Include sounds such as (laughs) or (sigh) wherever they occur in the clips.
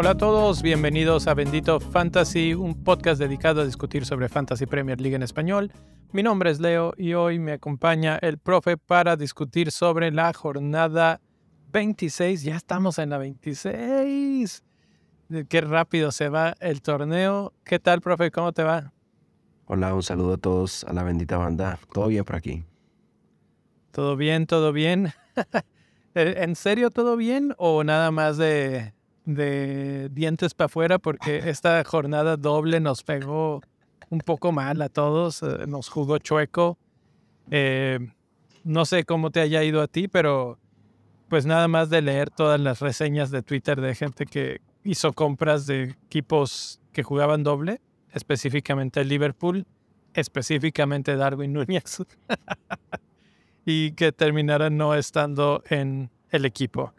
Hola a todos, bienvenidos a Bendito Fantasy, un podcast dedicado a discutir sobre Fantasy Premier League en español. Mi nombre es Leo y hoy me acompaña el profe para discutir sobre la jornada 26. Ya estamos en la 26. Qué rápido se va el torneo. ¿Qué tal, profe? ¿Cómo te va? Hola, un saludo a todos, a la bendita banda. ¿Todo bien por aquí? Todo bien, todo bien. (laughs) ¿En serio todo bien o nada más de de dientes para afuera porque (laughs) esta jornada doble nos pegó un poco mal a todos, eh, nos jugó chueco. Eh, no sé cómo te haya ido a ti, pero pues nada más de leer todas las reseñas de Twitter de gente que hizo compras de equipos que jugaban doble, específicamente Liverpool, específicamente Darwin Núñez, (laughs) y que terminaron no estando en el equipo.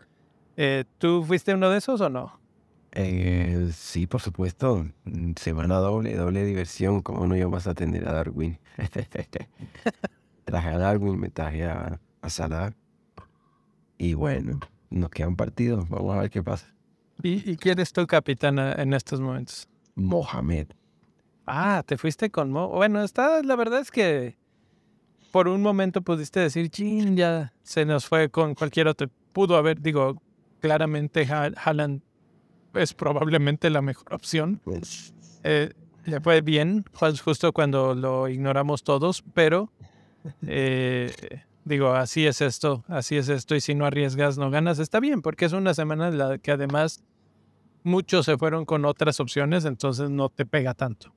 Eh, ¿Tú fuiste uno de esos o no? Eh, sí, por supuesto. Semana doble, doble diversión. ¿Cómo no vas a atender a Darwin? (laughs) traje a Darwin, me traje a, Salah. Y bueno, nos quedan partidos. Vamos a ver qué pasa. ¿Y, quién es tu capitán en estos momentos? Mohamed. Ah, te fuiste con Mo. Bueno, está, la verdad es que por un momento pudiste decir, chin, ya se nos fue con cualquier otro. Pudo haber, digo, claramente Haaland es probablemente la mejor opción. Pues. Eh, le fue bien, justo cuando lo ignoramos todos, pero eh, digo, así es esto, así es esto, y si no arriesgas, no ganas. Está bien, porque es una semana en la que además muchos se fueron con otras opciones, entonces no te pega tanto.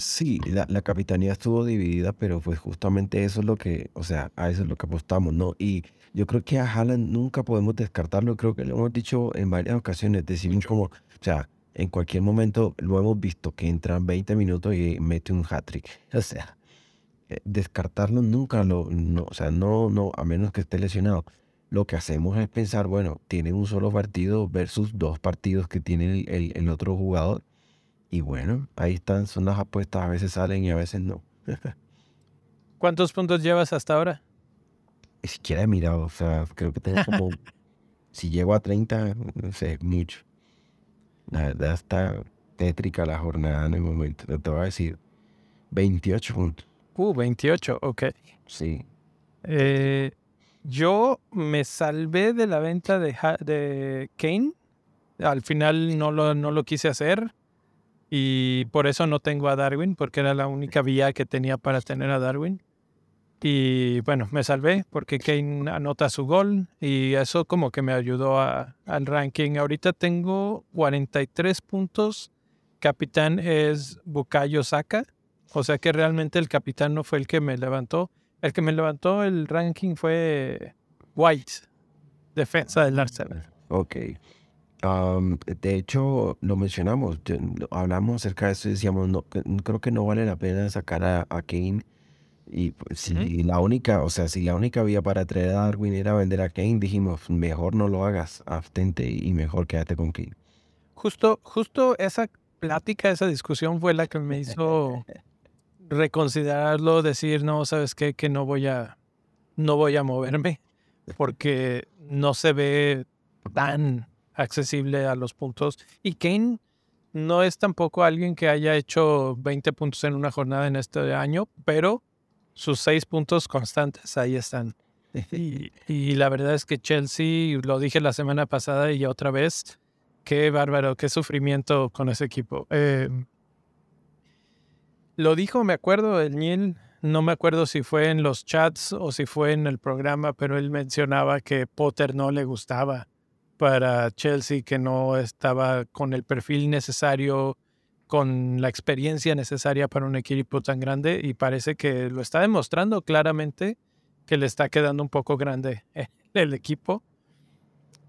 Sí, la, la, capitanía estuvo dividida, pero pues justamente eso es lo que, o sea, a eso es lo que apostamos, ¿no? Y yo creo que a Haaland nunca podemos descartarlo, creo que lo hemos dicho en varias ocasiones, decimos como, o sea, en cualquier momento lo hemos visto que entra 20 minutos y mete un hat-trick. (laughs) O sea, eh, descartarlo nunca lo, no, o sea, no, no, a menos que esté lesionado. Lo que hacemos es pensar, bueno, tiene un solo partido versus dos partidos que tiene el, el otro jugador y bueno, ahí están, son las apuestas, a veces salen y a veces no. (laughs) ¿Cuántos puntos llevas hasta ahora? Ni siquiera he mirado, o sea, creo que tengo como, (laughs) si llego a 30, no sé, mucho. La verdad está tétrica la jornada en el momento, te voy a decir, 28 puntos. Uh, 28, ok. Sí. Eh, yo me salvé de la venta de, de Kane. Al final no lo, no lo quise hacer. Y por eso no tengo a Darwin, porque era la única vía que tenía para tener a Darwin. Y bueno, me salvé porque Kane anota su gol y eso como que me ayudó a, al ranking. Ahorita tengo 43 puntos. Capitán es Bukayo Saka. O sea que realmente el capitán no fue el que me levantó. El que me levantó el ranking fue White, defensa del Arsenal. Ok de hecho, lo mencionamos, hablamos acerca de eso y decíamos, no, creo que no vale la pena sacar a, Kane. Y pues, si la única, o sea, si la única vía para traer a Darwin era vender a Kane, dijimos, mejor no lo hagas, abstente y mejor quédate con Kane. Justo, justo esa plática, esa discusión fue la que me hizo reconsiderarlo, decir, no, sabes qué, que no voy a, no voy a moverme, porque no se ve tan accesible a los puntos. Y Kane no es tampoco alguien que haya hecho 20 puntos en una jornada en este año, pero sus seis puntos constantes ahí están. Y, la verdad es que Chelsea, lo dije la semana pasada y otra vez, qué bárbaro, qué sufrimiento con ese equipo. Em, lo dijo, me acuerdo, el Neil, no me acuerdo si fue en los chats o si fue en el programa, pero él mencionaba que Potter no le gustaba para Chelsea que no estaba con el perfil necesario, con la experiencia necesaria para un equipo tan grande y parece que lo está demostrando claramente que le está quedando un poco grande (laughs) el equipo.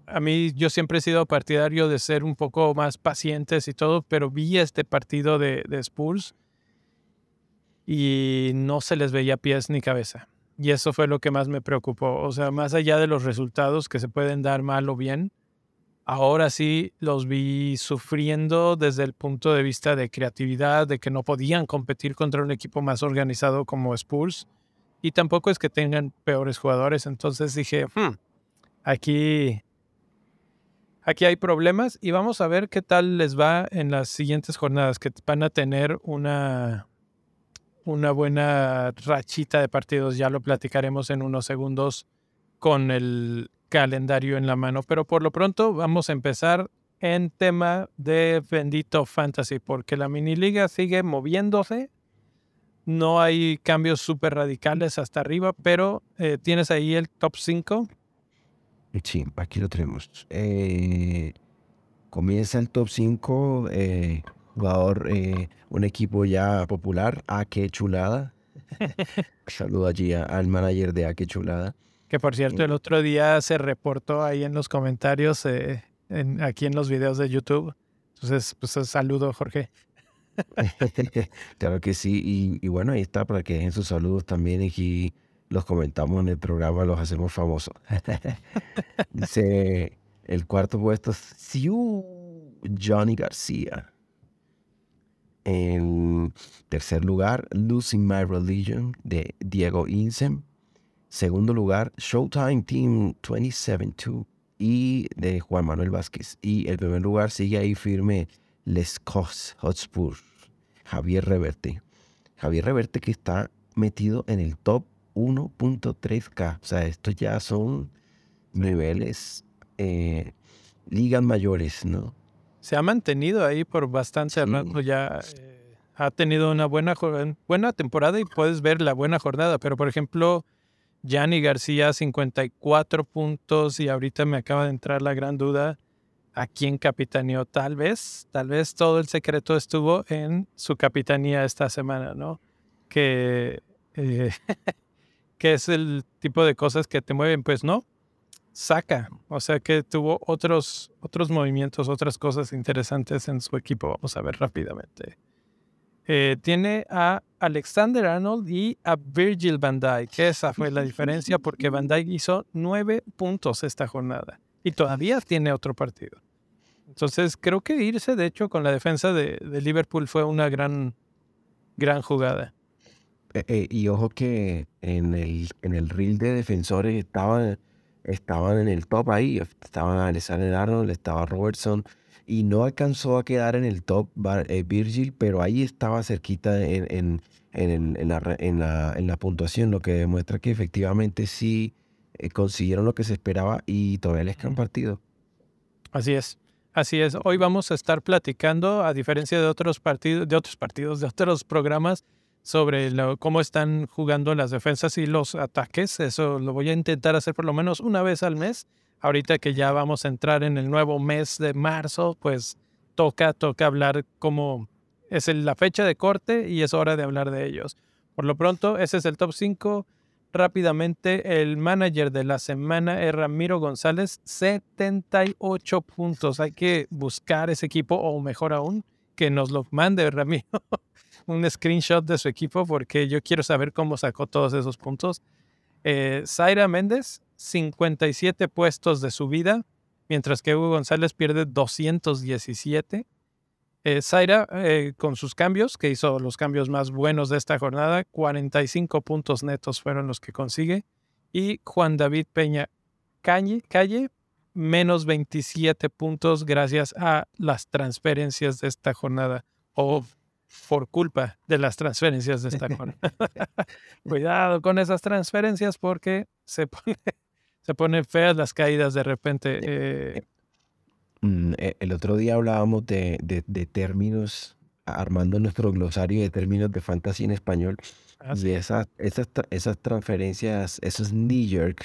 A mí yo siempre he sido partidario de ser un poco más pacientes y todo, pero vi este partido de, de Spurs y no se les veía pies ni cabeza. Y eso fue lo que más me preocupó. O sea, más allá de los resultados que se pueden dar mal o bien, ahora sí los vi sufriendo desde el punto de vista de creatividad, de que no podían competir contra un equipo más organizado como Spurs. Y tampoco es que tengan peores jugadores. Entonces dije, hmm, aquí, aquí hay problemas y vamos a ver qué tal les va en las siguientes jornadas, que van a tener una, una buena rachita de partidos. Ya lo platicaremos en unos segundos con el calendario en la mano. Pero por lo pronto vamos a empezar en tema de bendito fantasy, porque la mini liga sigue moviéndose. No hay cambios súper radicales hasta arriba, pero eh, tienes ahí el top 5. Sí, aquí lo tenemos. Eh, comienza el top 5, eh, jugador, un equipo ya popular, A qué chulada. (laughs) Saludo allí al manager de A qué chulada. Que por cierto, el otro día se reportó ahí en los comentarios, aquí en los videos de YouTube. Entonces, pues saludo, Jorge. (laughs) claro que sí. Y, bueno, ahí está para que dejen sus saludos también. Aquí los comentamos en el programa, los hacemos famosos. (laughs) Dice el cuarto puesto, Johnny García. En tercer lugar, Losing My Religion de Diego Insem. Segundo lugar, Showtime Team 272 y de Juan Manuel Vázquez. Y el primer lugar sigue ahí firme Les Cos Hotspur, Javier Reverte. Javier Reverte que está metido en el top 1.3K. O sea, estos ya son niveles, eh, ligas mayores, ¿no? Se ha mantenido ahí por bastante rato ya. Eh, ha tenido una buena, buena temporada y puedes ver la buena jornada. Pero, por ejemplo, Yanni García, 54 puntos y ahorita me acaba de entrar la gran duda a quién capitaneó. Tal vez, tal vez todo el secreto estuvo en su capitanía esta semana, ¿no? Que, eh, (laughs) que es el tipo de cosas que te mueven, pues no, saca. O sea que tuvo otros, otros movimientos, otras cosas interesantes en su equipo. Vamos a ver rápidamente. Eh, tiene a Alexander Arnold y a Virgil van Dijk. Esa fue la diferencia porque van Dijk hizo nueve puntos esta jornada y todavía tiene otro partido. Entonces, creo que irse, de hecho, con la defensa de, Liverpool fue una gran, gran jugada. Eh, eh, y ojo que en el, en el reel de defensores estaban, estaban en el top ahí. Estaban Alexander Arnold, estaba Robertson. Y no alcanzó a quedar en el top eh, Virgil, pero ahí estaba cerquita en, en, en, la, en, la, en la puntuación, lo que demuestra que efectivamente sí consiguieron lo que se esperaba y todavía les quedan partido. Así es. Así es, hoy vamos a estar platicando, a diferencia de otros partidos, de otros partidos, de otros programas, sobre cómo están jugando las defensas y los ataques. Eso lo voy a intentar hacer por lo menos una vez al mes. Ahorita que ya vamos a entrar en el nuevo mes de marzo, pues toca, toca hablar cómo es la fecha de corte y es hora de hablar de ellos. Por lo pronto, ese es el top 5 rápidamente, el manager de la semana es Ramiro González, 78 puntos. Hay que buscar ese equipo, o mejor aún, que nos lo mande Ramiro, (laughs) un screenshot de su equipo, porque yo quiero saber cómo sacó todos esos puntos. Eh, Zaira Méndez, 57 puestos de subida, mientras que Hugo González pierde 217. Eh, Zaira, eh, con sus cambios, que hizo los cambios más buenos de esta jornada, 45 puntos netos fueron los que consigue. Y Juan David Peña Calle, Calle menos 27 puntos gracias a las transferencias de esta jornada. O por culpa de las transferencias de esta jornada. (laughs) (laughs) Cuidado con esas transferencias porque se pone, se ponen feas las caídas de repente. Eh, Mm, e, el otro día hablábamos de, de, términos, armando nuestro glosario de términos de fantasy en español, ah, de esas, esas, esas transferencias, esos knee jerk,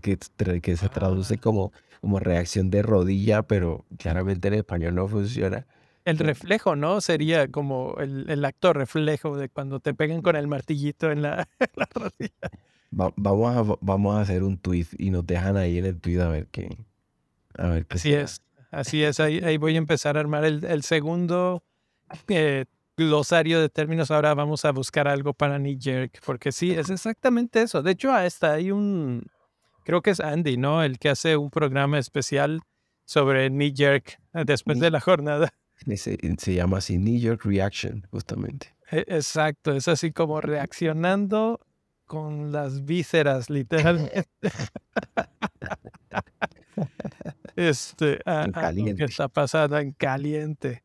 que, que se traduce ah. como, como reacción de rodilla, pero claramente en español no funciona. El reflejo, ¿no? Sería como el, el acto reflejo de cuando te pegan con el martillito en la, (laughs) rodilla. Vamos, a, vamos a hacer un tweet y nos dejan ahí en el tweet a ver qué. A ver qué Así es. Así es, ahí, voy a empezar a armar el, segundo eh, glosario de términos. Ahora vamos a buscar algo para knee jerk, porque sí, es exactamente eso. De hecho, hasta hay un, creo que es Andy, ¿no? El que hace un programa especial sobre knee jerk eh, después de la jornada. (laughs) Se, se llama así New York Reaction, justamente. E- Exacto, es así como reaccionando con las vísceras, literalmente. (laughs) este, a, En a lo caliente. que está pasando en caliente.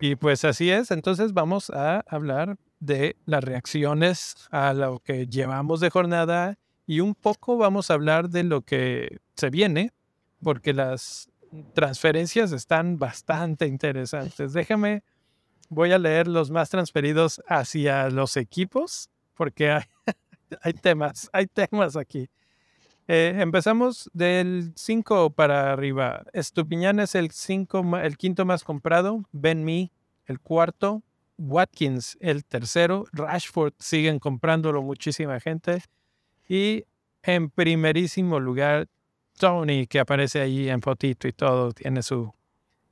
Y pues así es, entonces vamos a hablar de las reacciones a lo que llevamos de jornada y un poco vamos a hablar de lo que se viene, porque las transferencias están bastante interesantes. Déjame, voy a leer los más transferidos hacia los equipos, porque hay, hay temas, hay temas aquí. Eh, empezamos del 5 para arriba. Estupiñán es el, cinco, el quinto más comprado. Ben Me, el cuarto. Watkins, el tercero. Rashford, siguen comprándolo muchísima gente. Y en primerísimo lugar, Tony, que aparece ahí en fotito y todo. Tiene su...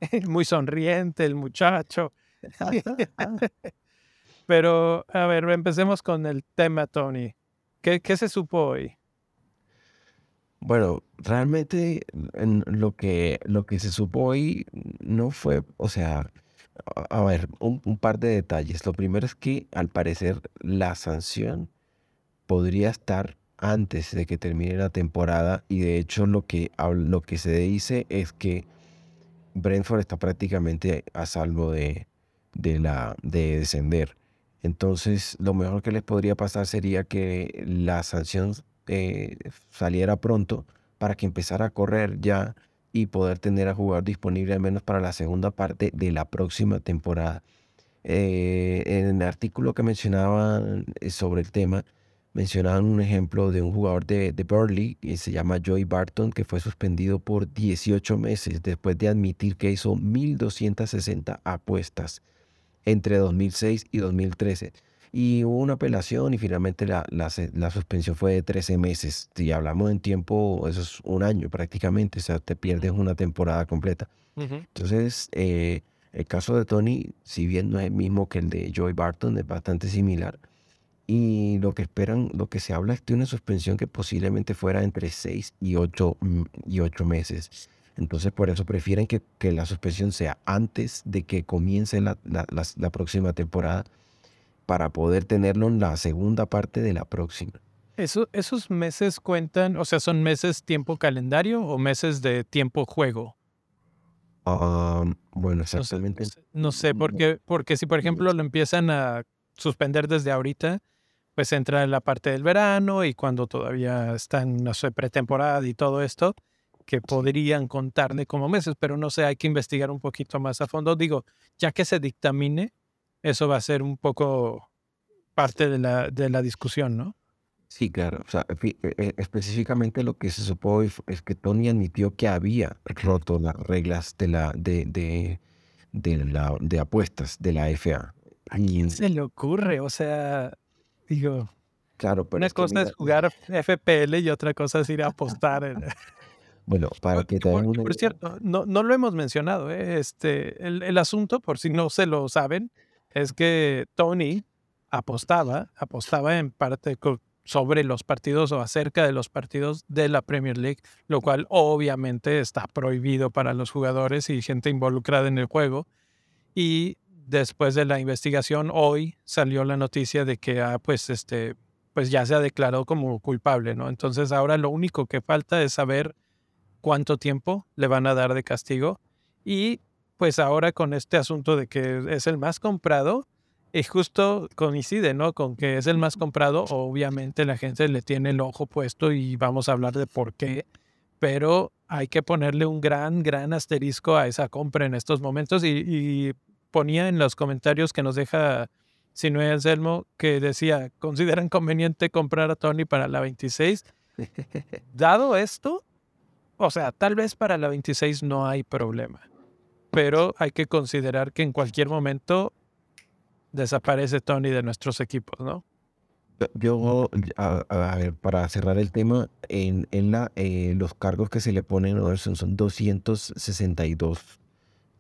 (laughs) Muy sonriente el muchacho. (laughs) (laughs) Pero, a ver, empecemos con el tema, Tony. ¿Qué, se supo hoy? Bueno, realmente en lo que, lo que se supo hoy no fue, o sea, a, ver, un, un par de detalles. Lo primero es que al parecer la sanción podría estar antes de que termine la temporada y de hecho lo que, lo que se dice es que Brentford está prácticamente a salvo de, de, la, de descender. Entonces, lo mejor que les podría pasar sería que la sanción eh, saliera pronto para que empezara a correr ya y poder tener a jugador disponible al menos para la segunda parte de la próxima temporada. Eh, en el artículo que mencionaban eh, sobre el tema, mencionaban un ejemplo de un jugador de, de Burnley que se llama Joey Barton, que fue suspendido por 18 meses después de admitir que hizo 1.260 apuestas entre 2006 y 2013. Y hubo una apelación y finalmente la, la, la suspensión fue de 13 meses. Si hablamos en tiempo, eso es un año prácticamente, o sea, te pierdes una temporada completa. Entonces, eh, el caso de Tony, si bien no es el mismo que el de Joey Barton, es bastante similar. Y lo que esperan, lo que se habla es de una suspensión que posiblemente fuera entre 6 y 8, y ocho meses. Entonces, por eso prefieren que, que la suspensión sea antes de que comience la, la- la- la próxima temporada para poder tenerlo en la segunda parte de la próxima. Eso, ¿Esos meses cuentan, o sea, son meses tiempo calendario o meses de tiempo juego? Ah, bueno, exactamente. no sé, no sé, porque, porque si por ejemplo lo empiezan a suspender desde ahorita, pues entra en la parte del verano y cuando todavía están, no sé, pretemporada y todo esto, que podrían contarle como meses, pero no sé, hay que investigar un poquito más a fondo. Digo, ya que se dictamine, eso va a ser un poco parte de la, de la discusión, ¿no? Sí, claro. O sea, e- e- específicamente lo que se supo es que Tony admitió que había roto las reglas de la de, de, de la de apuestas de la FA. Y Se le ocurre, o sea, digo, claro, pero una es cosa mira, es jugar FPL y otra cosa es ir a apostar. (laughs) (laughs) en- bueno, para que te por- una por cierto, no, no lo hemos mencionado. ¿eh? Este, el, el asunto, por si no se lo saben, es que Tony apostaba, apostaba en parte sobre los partidos o acerca de los partidos de la Premier League, lo cual obviamente está prohibido para los jugadores y gente involucrada en el juego. Y después de la investigación, hoy salió la noticia de que ah, pues, este, pues ya se ha declarado como culpable, ¿no? Entonces ahora lo único que falta es saber cuánto tiempo le van a dar de castigo. Y pues ahora con este asunto de que es el más comprado, y justo coincide, ¿no? Con que es el más comprado, obviamente la gente le tiene el ojo puesto y vamos a hablar de por qué, pero hay que ponerle un gran, gran asterisco a esa compra en estos momentos y, y ponía en los comentarios que nos deja Sinue Anselmo que decía, ¿consideran conveniente comprar a Tony para la 26? (laughs) Dado esto, o sea, tal vez para la 26 no hay problema, pero hay que considerar que en cualquier momento desaparece Tony de nuestros equipos, ¿no? yo, a, a ver, para cerrar el tema, en, en la, eh, los cargos que se le ponen a Ederson son 262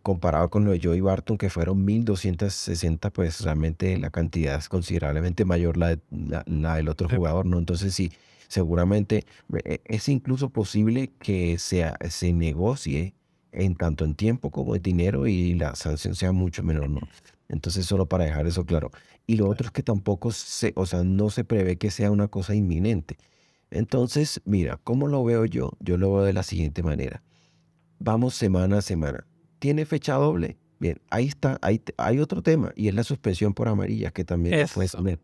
comparado con lo de Joey Barton, que fueron 1260, pues realmente la cantidad es considerablemente mayor la, de- la, la del otro Sí. jugador, ¿no? Entonces sí, seguramente eh, es incluso posible que sea, se negocie en tanto en tiempo como en dinero y la sanción sea mucho menor, ¿no? Entonces, solo para dejar eso claro. Y lo otro es que tampoco se, o sea, no se prevé que sea una cosa inminente. Entonces, mira, ¿cómo lo veo yo? Yo lo veo de la siguiente manera. Vamos semana a semana. ¿Tiene fecha doble? Bien, ahí está, ahí, hay otro tema y es la suspensión por amarillas que también puede tener.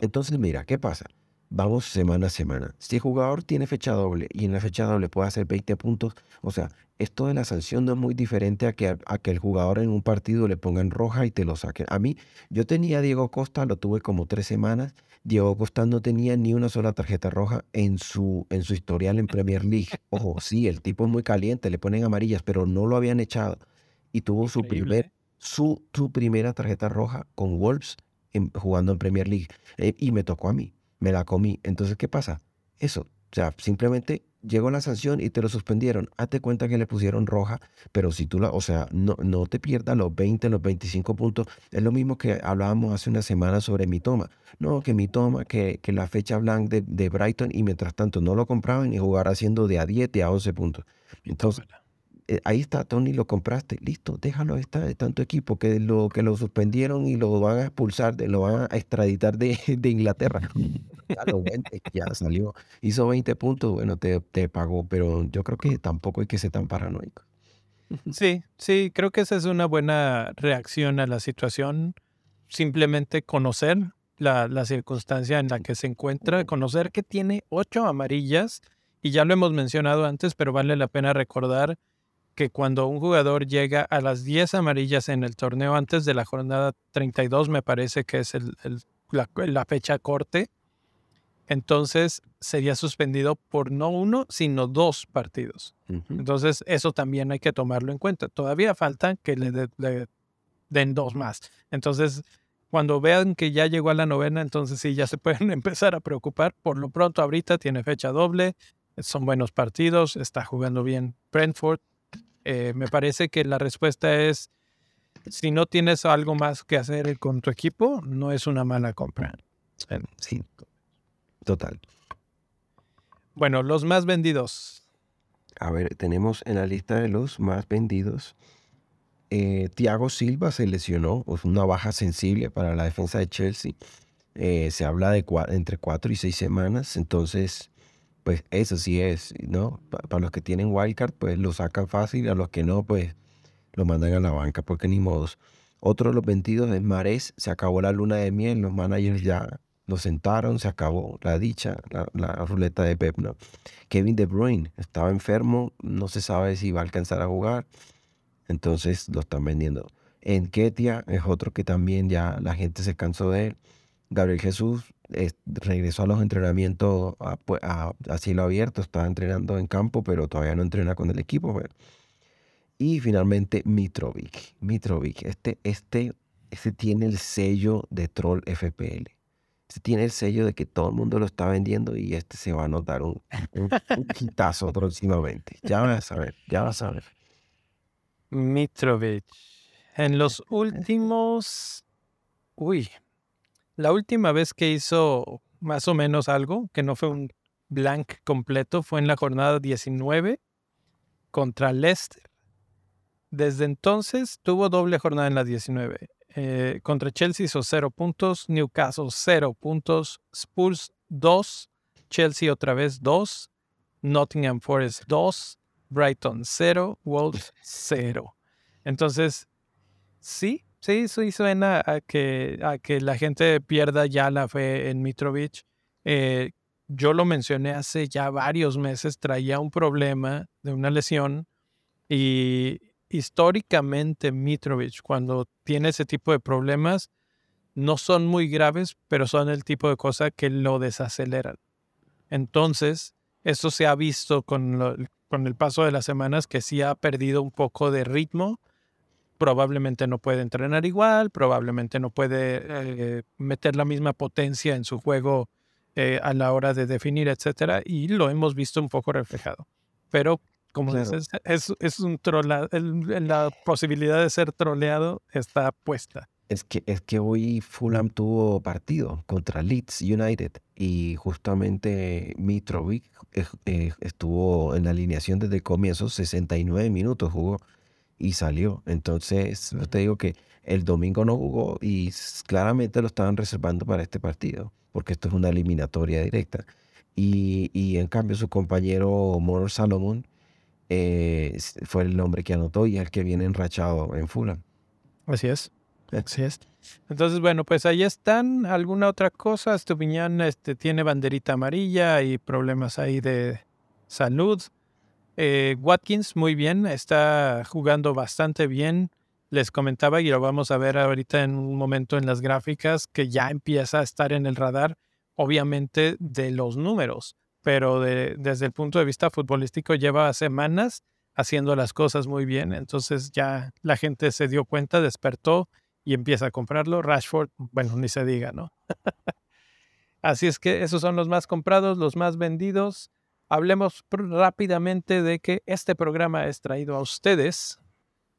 Entonces, mira, ¿qué pasa? Vamos semana a semana. Si el jugador tiene fecha doble y en la fecha doble puede hacer 20 puntos, o sea, esto de la sanción no es muy diferente a que, a que el jugador en un partido le pongan roja y te lo saquen. A mí, yo tenía a Diego Costa, lo tuve como tres semanas. Diego Costa no tenía ni una sola tarjeta roja en su, en su historial en Premier League. Ojo, sí, el tipo es muy caliente, le ponen amarillas, pero no lo habían echado. Y tuvo su, primer, ¿eh? su, su primera tarjeta roja con Wolves jugando en Premier League. Eh, y me tocó a mí, me la comí. Entonces, ¿qué pasa? Eso, o sea, simplemente llegó la sanción y te lo suspendieron. Hazte cuenta que le pusieron roja, pero si tú la, o sea, no, no te pierdas los 20, los 25 puntos. Es lo mismo que hablábamos hace una semana sobre mi toma. No, que mi toma, que, que la fecha blanca de, Brighton y mientras tanto no lo compraban y jugar haciendo de a 10 y a 11 puntos. Entonces, eh, ahí está, Tony, lo compraste, listo, déjalo estar, de tanto equipo que lo, que lo suspendieron y lo van a expulsar, lo van a extraditar de, (laughs) de Inglaterra. Ya, lo ya salió, hizo 20 puntos, bueno, te, te pagó, pero yo creo que tampoco hay que ser tan paranoico. Sí, sí, creo que esa es una buena reacción a la situación. Simplemente conocer la, la, circunstancia en la que se encuentra, conocer que tiene ocho amarillas, y ya lo hemos mencionado antes, pero vale la pena recordar que cuando un jugador llega a las 10 amarillas en el torneo antes de la jornada 32, me parece que es el, la, fecha corte, entonces sería suspendido por no uno, sino dos partidos. Entonces eso también hay que tomarlo en cuenta. Todavía falta que le, le, den dos más. Entonces, cuando vean que ya llegó a la novena, entonces sí, ya se (laughs) pueden empezar a preocupar. Por lo pronto, ahorita tiene fecha doble, son buenos partidos, está jugando bien Brentford, eh, me parece que la respuesta es, si no tienes algo más que hacer con tu equipo, no es una mala compra. Sí, total. Bueno, los más vendidos. A ver, tenemos en la lista de los más vendidos. Eh, Thiago Silva se lesionó, es una baja sensible para la defensa de Chelsea. Eh, se habla de entre cuatro y seis semanas, entonces pues eso sí es, ¿no? Para los que tienen wildcard, pues lo sacan fácil, a los que no, pues lo mandan a la banca, porque ni modos. Otro de los vendidos es Mares, se acabó la luna de miel, los managers ya lo sentaron, se acabó la dicha, la, ruleta de Pep, ¿no? Kevin De Bruyne estaba enfermo, no se sabe si va a alcanzar a jugar, entonces lo están vendiendo. En Ketia es otro que también ya la gente se cansó de él. Gabriel Jesús regresó a los entrenamientos a, pues, a, cielo abierto, estaba entrenando en campo, pero todavía no entrena con el equipo. Pues. Y finalmente Mitrovic. Mitrovic, este, este, este tiene el sello de Troll FPL. Este tiene el sello de que todo el mundo lo está vendiendo y este se va a notar un, un, quitazo próximamente. Ya vas a ver, ya vas a ver. Mitrovic. En los últimos... Uy, la última vez que hizo más o menos algo, que no fue un blank completo, fue en la jornada 19 contra Leicester. Desde entonces tuvo doble jornada en la 19. Eh, contra Chelsea hizo 0 puntos, Newcastle 0 puntos, Spurs 2, Chelsea otra vez 2, Nottingham Forest 2, Brighton 0, Wolves 0. Entonces, sí, Sí, sí suena a que, a que la gente pierda ya la fe en Mitrovic. Eh, yo lo mencioné hace ya varios meses, traía un problema de una lesión y históricamente Mitrovic cuando tiene ese tipo de problemas no son muy graves, pero son el tipo de cosa que lo desaceleran. Entonces, eso se ha visto con, con el paso de las semanas que sí ha perdido un poco de ritmo probablemente no puede entrenar igual, probablemente no puede eh, meter la misma potencia en su juego eh, a la hora de definir, etcétera, y lo hemos visto un poco reflejado. Pero, como dices, es, un trola, la posibilidad de ser troleado está puesta. Es que, es que hoy Fulham tuvo partido contra Leeds United y justamente Mitrovic eh, estuvo en la alineación desde el comienzo, 69 minutos jugó y salió. Entonces, yo te digo que el domingo no jugó y claramente lo estaban reservando para este partido, porque esto es una eliminatoria directa. Y, y en cambio su compañero Moro Salomón eh, fue el nombre que anotó y el que viene enrachado en Fulham. Así es. Así es. Entonces, bueno, pues ahí están. ¿Alguna otra cosa? Estupiñán este, tiene banderita amarilla y problemas ahí de salud. Eh, Watkins, muy bien, está jugando bastante bien. Les comentaba y lo vamos a ver ahorita en un momento en las gráficas que ya empieza a estar en el radar, obviamente, de los números, pero desde el punto de vista futbolístico lleva semanas haciendo las cosas muy bien. Entonces ya la gente se dio cuenta, despertó y empieza a comprarlo. Rashford, bueno, ni se diga, ¿no? (laughs) Así es que esos son los más comprados, los más vendidos. Hablemos rápidamente de que este programa es traído a ustedes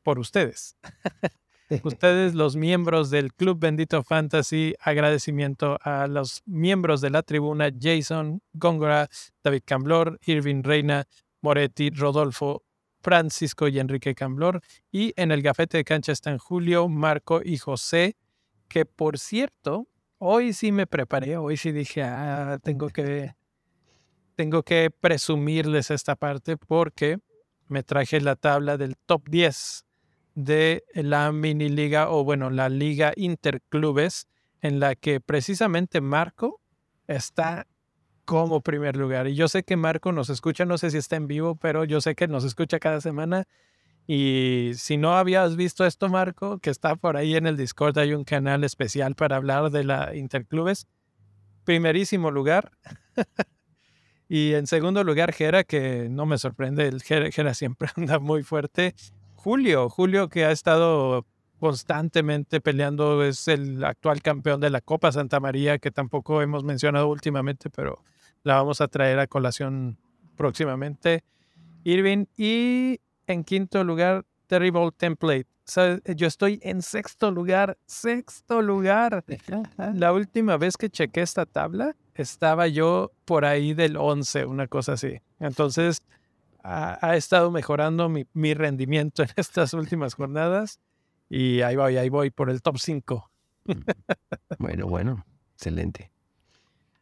por ustedes. (laughs) ustedes, los miembros del Club Bendito Fantasy, agradecimiento a los miembros de la tribuna, Jason, Góngora, David Camblor, Irving Reina, Moretti, Rodolfo, Francisco y Enrique Camblor. Y en el gafete de cancha están Julio, Marco y José, que por cierto, hoy sí me preparé, hoy sí dije, ah, tengo que, tengo que presumirles esta parte porque me traje la tabla del top 10 de la mini liga o bueno, la liga interclubes en la que precisamente Marco está como primer lugar. Y yo sé que Marco nos escucha, no sé si está en vivo, pero yo sé que nos escucha cada semana. Y si no habías visto esto, Marco, que está por ahí en el Discord, hay un canal especial para hablar de la Interclubes. Primerísimo lugar. (laughs) y en segundo lugar, Gera, que no me sorprende, el Gera siempre (laughs) anda muy fuerte. Julio, Julio que ha estado constantemente peleando, es el actual campeón de la Copa Santa María, que tampoco hemos mencionado últimamente, pero la vamos a traer a colación próximamente. Irving. Y en quinto lugar, Terrible Template. yo estoy en sexto lugar, sexto lugar. La última vez que chequé esta tabla, estaba yo por ahí del 11, una cosa así. Entonces, ha, estado mejorando mi, mi, rendimiento (laughs) en estas últimas jornadas y ahí voy, ahí voy por el top 5. bueno, bueno, excelente.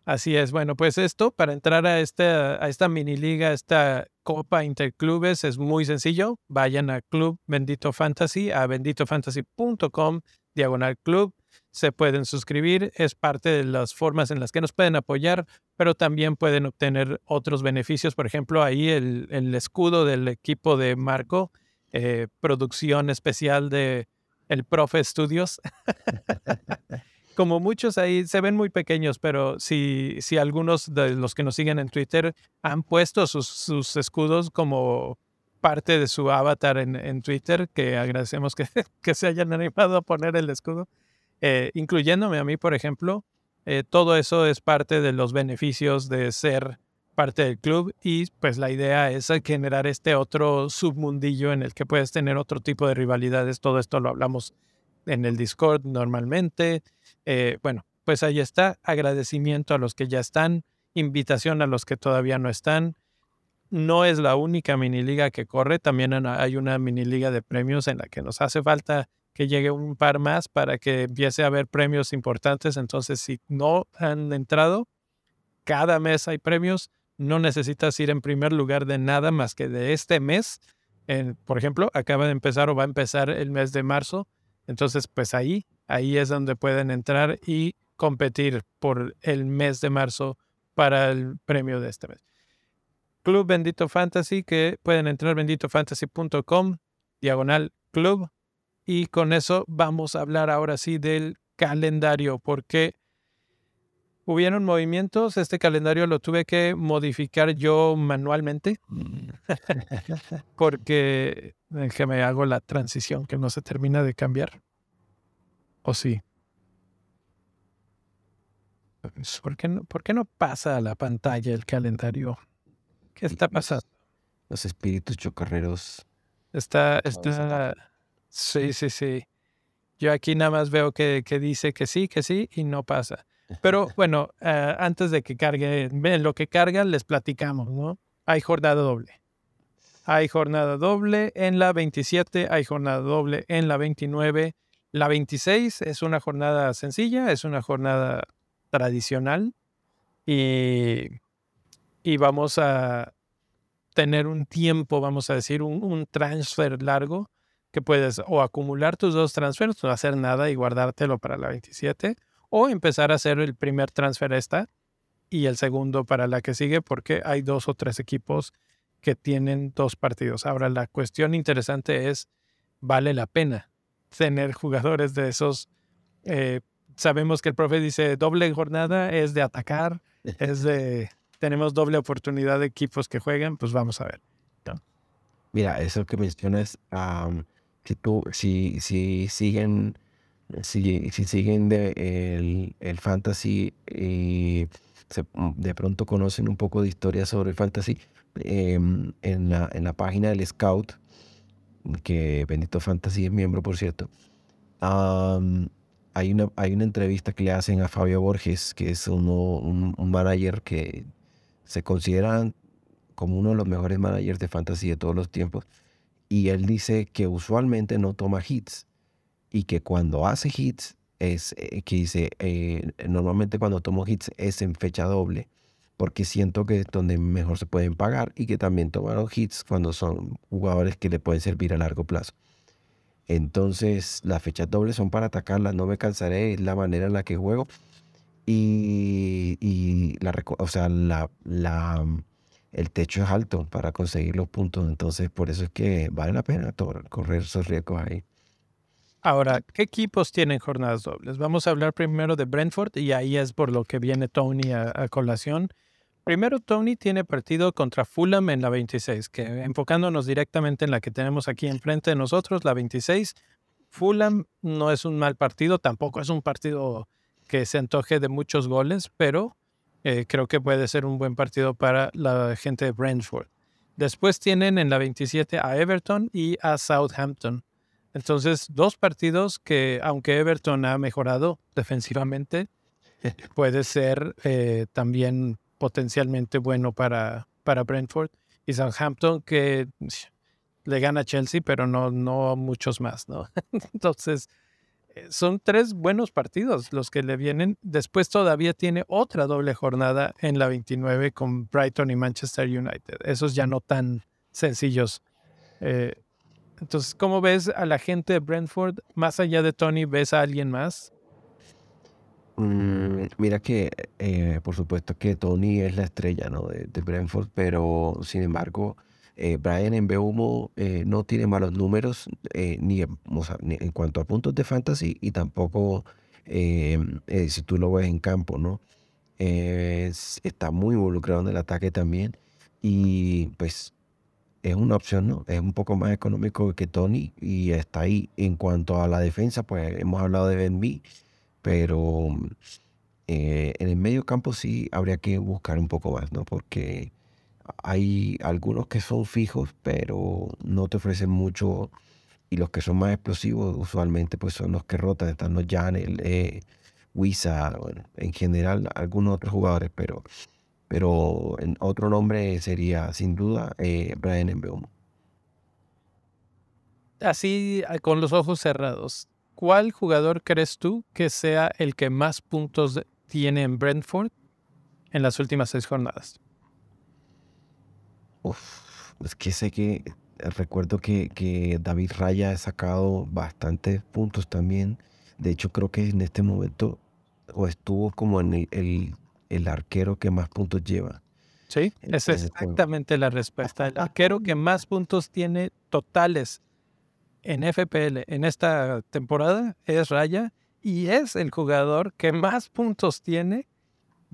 Así es. Bueno, pues esto, para entrar a esta, a esta mini liga, esta Copa Interclubes, es muy sencillo. Vayan a Club Bendito Fantasy, a benditofantasy.com, diagonal club. Se pueden suscribir, es parte de las formas en las que nos pueden apoyar, pero también pueden obtener otros beneficios. Por ejemplo, ahí el, el escudo del equipo de Marco, eh, producción especial de el Profe Studios. (laughs) como muchos ahí se ven muy pequeños, pero si, si algunos de los que nos siguen en Twitter han puesto sus, sus escudos como parte de su avatar en, en Twitter, que agradecemos que, (laughs) que, se hayan animado a poner el escudo, eh, incluyéndome a mí, por ejemplo, eh, todo eso es parte de los beneficios de ser parte del club y pues la idea es generar este otro submundillo en el que puedes tener otro tipo de rivalidades. Todo esto lo hablamos en el Discord normalmente. Eh, bueno, pues ahí está. Agradecimiento a los que ya están. Invitación a los que todavía no están. No es la única mini liga que corre. También hay una mini liga de premios en la que nos hace falta que llegue un par más para que empiece a haber premios importantes. Entonces, si no han entrado, cada mes hay premios. No necesitas ir en primer lugar de nada más que de este mes. por ejemplo, acaba de empezar o va a empezar el mes de marzo entonces, pues ahí, ahí es donde pueden entrar y competir por el mes de marzo para el premio de este mes. Club Bendito Fantasy, que pueden entrar benditofantasy.com, diagonal club. Y con eso vamos a hablar ahora sí del calendario, porque hubieron movimientos. Este calendario lo tuve que modificar yo manualmente, mm. (laughs) porque que me hago la transición que no se termina de cambiar. ¿O sí? ¿Por qué, no, ¿Por qué no pasa a la pantalla el calendario? ¿Qué está pasando? Los espíritus chocarreros. Está, está. Sí, sí, sí. Yo aquí nada más veo que, que dice que sí, que sí y no pasa. Pero (laughs) bueno, eh, antes de que cargue, ven lo que carga, les platicamos, ¿no? Hay jornada doble. Hay jornada doble en la 27, hay jornada doble en la 29. La 26 es una jornada sencilla, es una jornada tradicional y, y vamos a tener un tiempo, vamos a decir, un, un transfer largo que puedes o acumular tus dos transfers, no hacer nada y guardártelo para la 27, o empezar a hacer el primer transfer esta y el segundo para la que sigue, porque hay dos o tres equipos que tienen dos partidos. Ahora, la cuestión interesante es, ¿vale la pena tener jugadores de esos? Eh, sabemos que el profe dice, doble jornada es de atacar, es (laughs) de, tenemos doble oportunidad de equipos que jueguen, pues vamos a ver. Mira, eso que mencionas, si tú, si, si siguen, si, si siguen de el, el fantasy y de pronto conocen un poco de historia sobre el fantasy, em, en, la, en la página del Scout, que Benito Fantasy es miembro, por cierto, hay, una, hay una entrevista que le hacen a Fabio Borges, que es uno, un, un manager que se considera como uno de los mejores managers de fantasy de todos los tiempos. Y él dice que usualmente no toma hits y que cuando hace hits es eh, que dice, eh, normalmente cuando tomo hits es en fecha doble, porque siento que es donde mejor se pueden pagar y que también toman hits cuando son jugadores que le pueden servir a largo plazo. Entonces, las fechas dobles son para atacarlas, no me cansaré, es la manera en la que juego. Y, y la, o sea, la, la, el techo es alto para conseguir los puntos. Entonces, por eso es que vale la pena correr esos riesgos ahí. Ahora, ¿qué equipos tienen jornadas dobles? Vamos a hablar primero de Brentford y ahí es por lo que viene Tony a, colación. Primero, Tony tiene partido contra Fulham en la 26, que enfocándonos directamente en la que tenemos aquí enfrente de nosotros, la 26. Fulham no es un mal partido, tampoco es un partido que se antoje de muchos goles, pero eh, creo que puede ser un buen partido para la gente de Brentford. Después tienen en la 27 a Everton y a Southampton. Entonces, dos partidos que, aunque Everton ha mejorado defensivamente, (laughs) puede ser eh, también potencialmente bueno para, para Brentford. Y Southampton que le gana a Chelsea, pero no, no muchos más, ¿no? (laughs) Entonces, son tres buenos partidos los que le vienen. Después todavía tiene otra doble jornada en la 29 con Brighton y Manchester United. Esos ya no tan sencillos. Eh, entonces, ¿cómo ves a la gente de Brentford? Más allá de Tony, ¿ves a alguien más? Mm, mira que, eh, por supuesto que Tony es la estrella ¿no? de, Brentford, pero sin embargo, eh, Brian en Beumo eh, no tiene malos números ni, en cuanto a puntos de fantasy y tampoco si tú lo ves en campo, ¿no? está muy involucrado en el ataque también y pues es una opción, ¿no? Es un poco más económico que Tony y está ahí. En cuanto a la defensa, pues hemos hablado de Ben Mee, pero eh, en el medio campo sí habría que buscar un poco más, ¿no? Porque hay algunos que son fijos, pero no te ofrecen mucho. Y los que son más explosivos usualmente pues son los que rotan. Están los Janel, eh, Wisa, bueno, en general algunos otros jugadores, pero pero en otro nombre sería sin duda eh, Brian Mbeumo. Así, ah, con los ojos cerrados, ¿cuál jugador crees tú que sea el que más puntos tiene en Brentford en las últimas seis jornadas? Uf, es que sé que recuerdo que, que David Raya ha sacado bastantes puntos también. De hecho, creo que en este momento o estuvo como en el el arquero que más puntos lleva. Sí, es exactamente la respuesta. El (laughs) arquero que más puntos tiene totales en FPL en esta temporada es Raya y es el jugador que más puntos tiene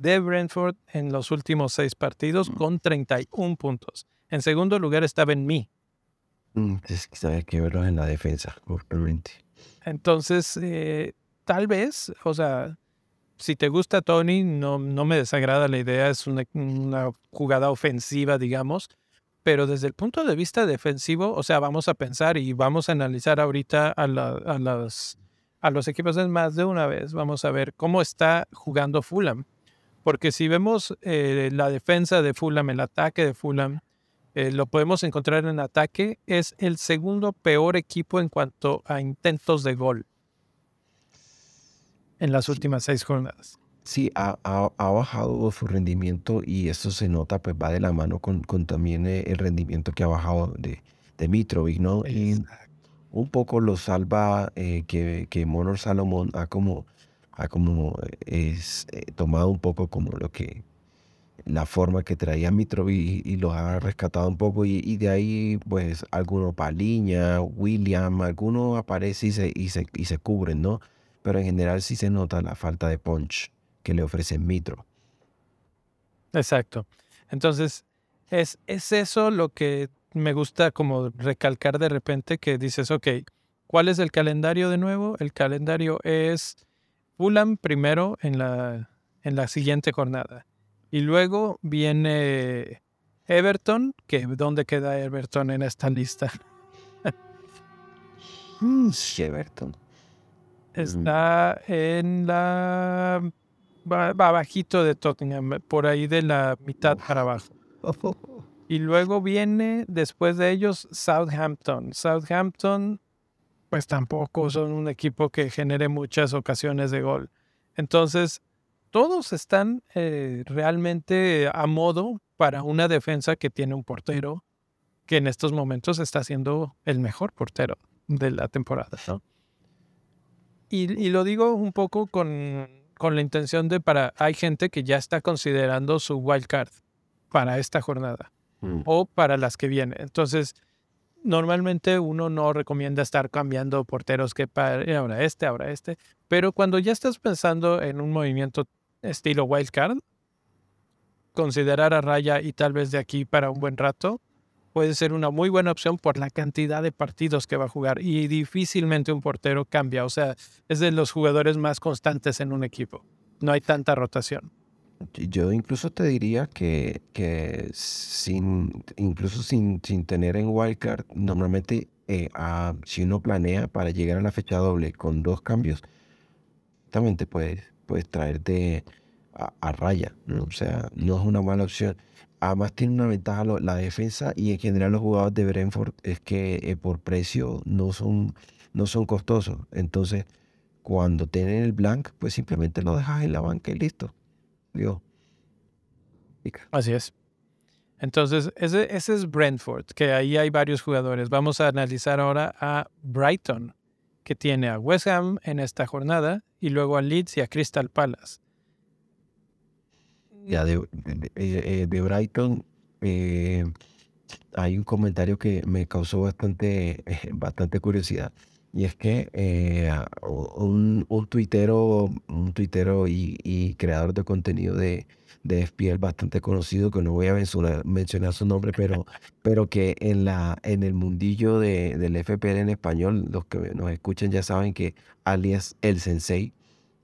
de Brentford en los últimos seis partidos mm. con 31 puntos. En segundo lugar estaba en mí. Mm, es que verlo en la defensa, obviamente. Entonces, eh, tal vez, o sea, si te gusta Tony, no, no me desagrada la idea, es una, jugada ofensiva, digamos, pero desde el punto de vista defensivo, o sea, vamos a pensar y vamos a analizar ahorita a, las, a los equipos más de una vez. Vamos a ver cómo está jugando Fulham. Porque si vemos eh, la defensa de Fulham, el ataque de Fulham, eh, lo podemos encontrar en ataque, es el segundo peor equipo en cuanto a intentos de gol en las últimas seis jornadas. Sí, ha, bajado su rendimiento y eso se nota, pues va de la mano con, también eh, el rendimiento que ha bajado de, de Mitrovic, ¿no? Y un poco lo salva eh, que, que Monor Salomón ha como, como es, tomado un poco como lo que la forma que traía Mitrovic y, lo ha rescatado un poco y, de ahí pues alguno Paliña, William, algunos aparece y se, y, se, y se cubren, ¿no? Pero en general sí se nota la falta de punch que le ofrece Mitro. Exacto. Entonces, es, es eso lo que me gusta como recalcar de repente que dices, ok, ¿cuál es el calendario de nuevo? El calendario es Fulham primero en la, en la siguiente jornada. Y luego viene Everton, que ¿dónde queda Everton en esta lista? (laughs) Mm, Everton. Está en la... Va, bajito de Tottenham, por ahí de la mitad para abajo. (laughs) Y luego viene después de ellos Southampton. Southampton, pues tampoco son un equipo que genere muchas ocasiones de gol. Entonces, todos están eh, realmente a modo para una defensa que tiene un portero que en estos momentos está siendo el mejor portero de la temporada. Y, lo digo un poco con, con, la intención de para, hay gente que ya está considerando su wild card para esta jornada mm. o para las que vienen. Entonces, normalmente uno no recomienda estar cambiando porteros que para ahora este, ahora este, pero cuando ya estás pensando en un movimiento estilo wildcard, considerar a Raya y tal vez de aquí para un buen rato, puede ser una muy buena opción por la cantidad de partidos que va a jugar y difícilmente un portero cambia, o sea, es de los jugadores más constantes en un equipo. No hay tanta rotación. Yo incluso te diría que, que sin, incluso sin, sin tener en wildcard, normalmente eh, si uno planea para llegar a la fecha doble con dos cambios, exactamente puedes puedes traerte a, raya, O sea, no es una mala opción. Además tiene una ventaja la defensa y en general los jugadores de Brentford es que eh, por precio no son, no son costosos. Entonces, cuando tienen el blank, pues simplemente lo dejas en la banca y listo. Digo. Así es. Entonces, ese, ese es Brentford, que ahí hay varios jugadores. Vamos a analizar ahora a Brighton que tiene a West Ham en esta jornada y luego a Leeds y a Crystal Palace. Ya de, eh, Brighton eh, hay un comentario que me causó bastante, (laughs) bastante curiosidad. Y es que eh, un, un, tuitero, un tuitero y, creador de contenido de, de FPL bastante conocido, que no voy a mencionar, su nombre, pero, (laughs) pero que en, la, en el mundillo de, del FPL en español, los que nos escuchan ya saben que alias El Sensei,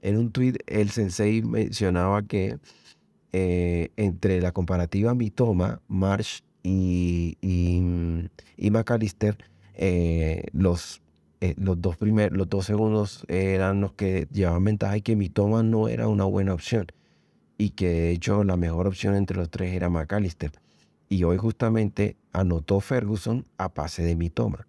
en un tuit el Sensei mencionaba que eh, entre la comparativa Mitoma, Marsh y, y, y McAllister, eh, los eh, los, dos primeros, los dos segundos eran los que llevaban ventaja y que mi toma no era una buena opción. Y que de hecho la mejor opción entre los tres era McAllister. Y hoy justamente anotó Ferguson a pase de mi toma.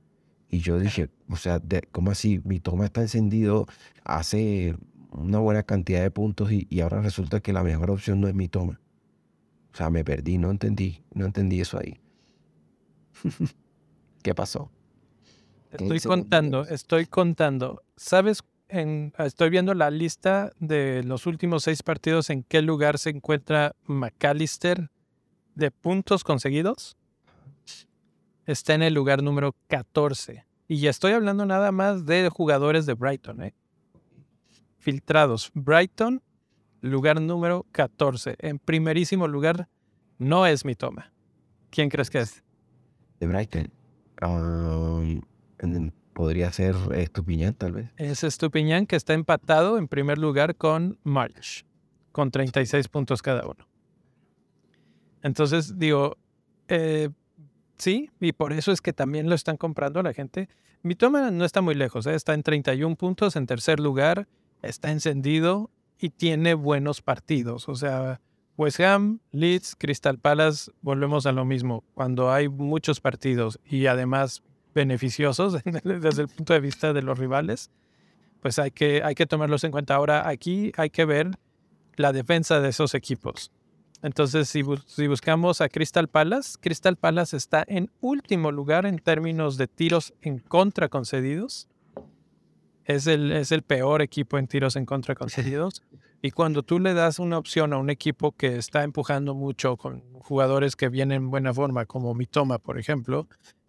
Y yo dije, o sea, ¿cómo así? Mi toma está encendido hace una buena cantidad de puntos y, y, ahora resulta que la mejor opción no es mi toma. O sea, me perdí, no entendí, no entendí eso ahí. (laughs) ¿Qué pasó? Estoy contando, estoy contando. ¿Sabes? En, estoy viendo la lista de los últimos seis partidos en qué lugar se encuentra McAllister de puntos conseguidos. Está en el lugar número 14. Y ya estoy hablando nada más de jugadores de Brighton. ¿eh? Filtrados. Brighton, lugar número 14. En primerísimo lugar, no es mi toma. ¿Quién crees que es? De Brighton. Um, Podría ser Estupiñán, tal vez. Es Estupiñán que está empatado en primer lugar con March, con 36 puntos cada uno. Entonces, digo, eh, sí, y por eso es que también lo están comprando la gente. Mitoma no está muy lejos, ¿eh? está en 31 puntos en tercer lugar, está encendido y tiene buenos partidos. O sea, West Ham, Leeds, Crystal Palace, volvemos a lo mismo. Cuando hay muchos partidos y además beneficiosos (laughs) desde el punto de vista de los rivales, pues hay que, hay que tomarlos en cuenta. Ahora aquí hay que ver la defensa de esos equipos. Entonces, si, buscamos a Crystal Palace, Crystal Palace está en último lugar en términos de tiros en contra concedidos. Es el, es el peor equipo en tiros en contra concedidos. (laughs) Y cuando tú le das una opción a un equipo que está empujando mucho con jugadores que vienen en buena forma, como Mitoma, por ejemplo,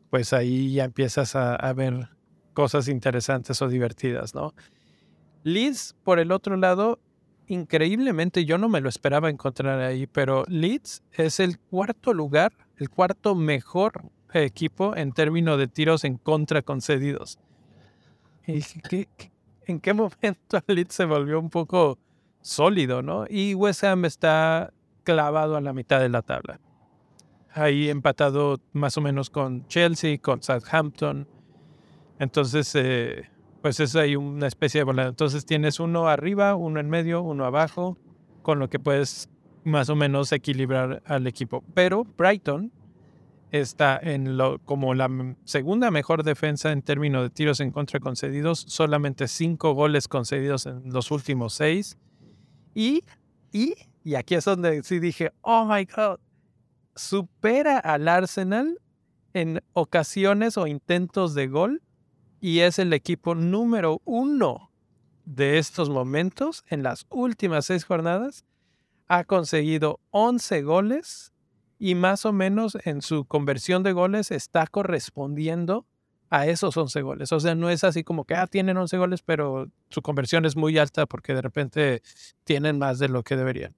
pues ahí ya empiezas a, ver cosas interesantes o divertidas, ¿no? Leeds, por el otro lado, increíblemente yo no me lo esperaba encontrar ahí, pero Leeds es el cuarto lugar, el cuarto mejor equipo en términos de tiros en contra concedidos. En qué (laughs) momento Leeds se volvió un poco sólido, no? Y West Ham está clavado a la mitad de la tabla. Ahí empatado más o menos con Chelsea, con Southampton. Entonces, eh, pues es ahí una especie de volada. Entonces tienes uno arriba, uno en medio, uno abajo, con lo que puedes más o menos equilibrar al equipo. Pero Brighton está en lo, como la segunda mejor defensa en términos de tiros en contra concedidos, solamente cinco goles concedidos en los últimos seis. Y, y, y aquí es donde sí dije, oh my God, supera al Arsenal en ocasiones o intentos de gol y es el equipo número uno de estos momentos en las últimas seis jornadas. Ha conseguido 11 goles y más o menos en su conversión de goles está correspondiendo a esos 11 goles. O sea, no es así como que, ah, tienen 11 goles, pero su conversión es muy alta porque de repente tienen más de lo que deberían.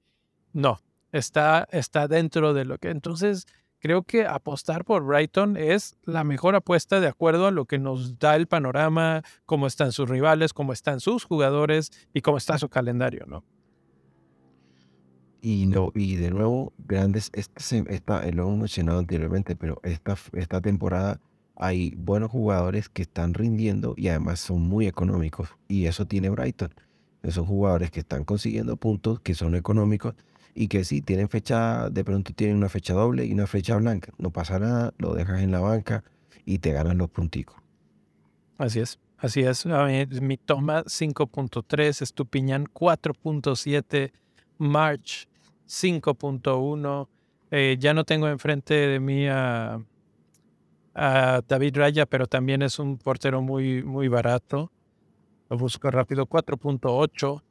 No, está, está dentro de lo que... Entonces, creo que apostar por Brighton es la mejor apuesta de acuerdo a lo que nos da el panorama, cómo están sus rivales, cómo están sus jugadores y cómo está su calendario, ¿no? Y, y de nuevo, grandes, esta, esta, lo hemos mencionado anteriormente, pero esta, esta temporada hay buenos jugadores que están rindiendo y además son muy económicos. Y eso tiene Brighton. Esos jugadores que están consiguiendo puntos, que son económicos y que sí, tienen fecha, de pronto tienen una fecha doble y una fecha blanca. No pasa nada, lo dejas en la banca y te ganan los punticos. Así es, así es. Mi toma 5.3, Estupiñán 4.7, March 5.1. Eh, ya no tengo enfrente de mí a, a, David Raya, pero también es un portero muy, muy barato. Lo busco rápido, 4.8.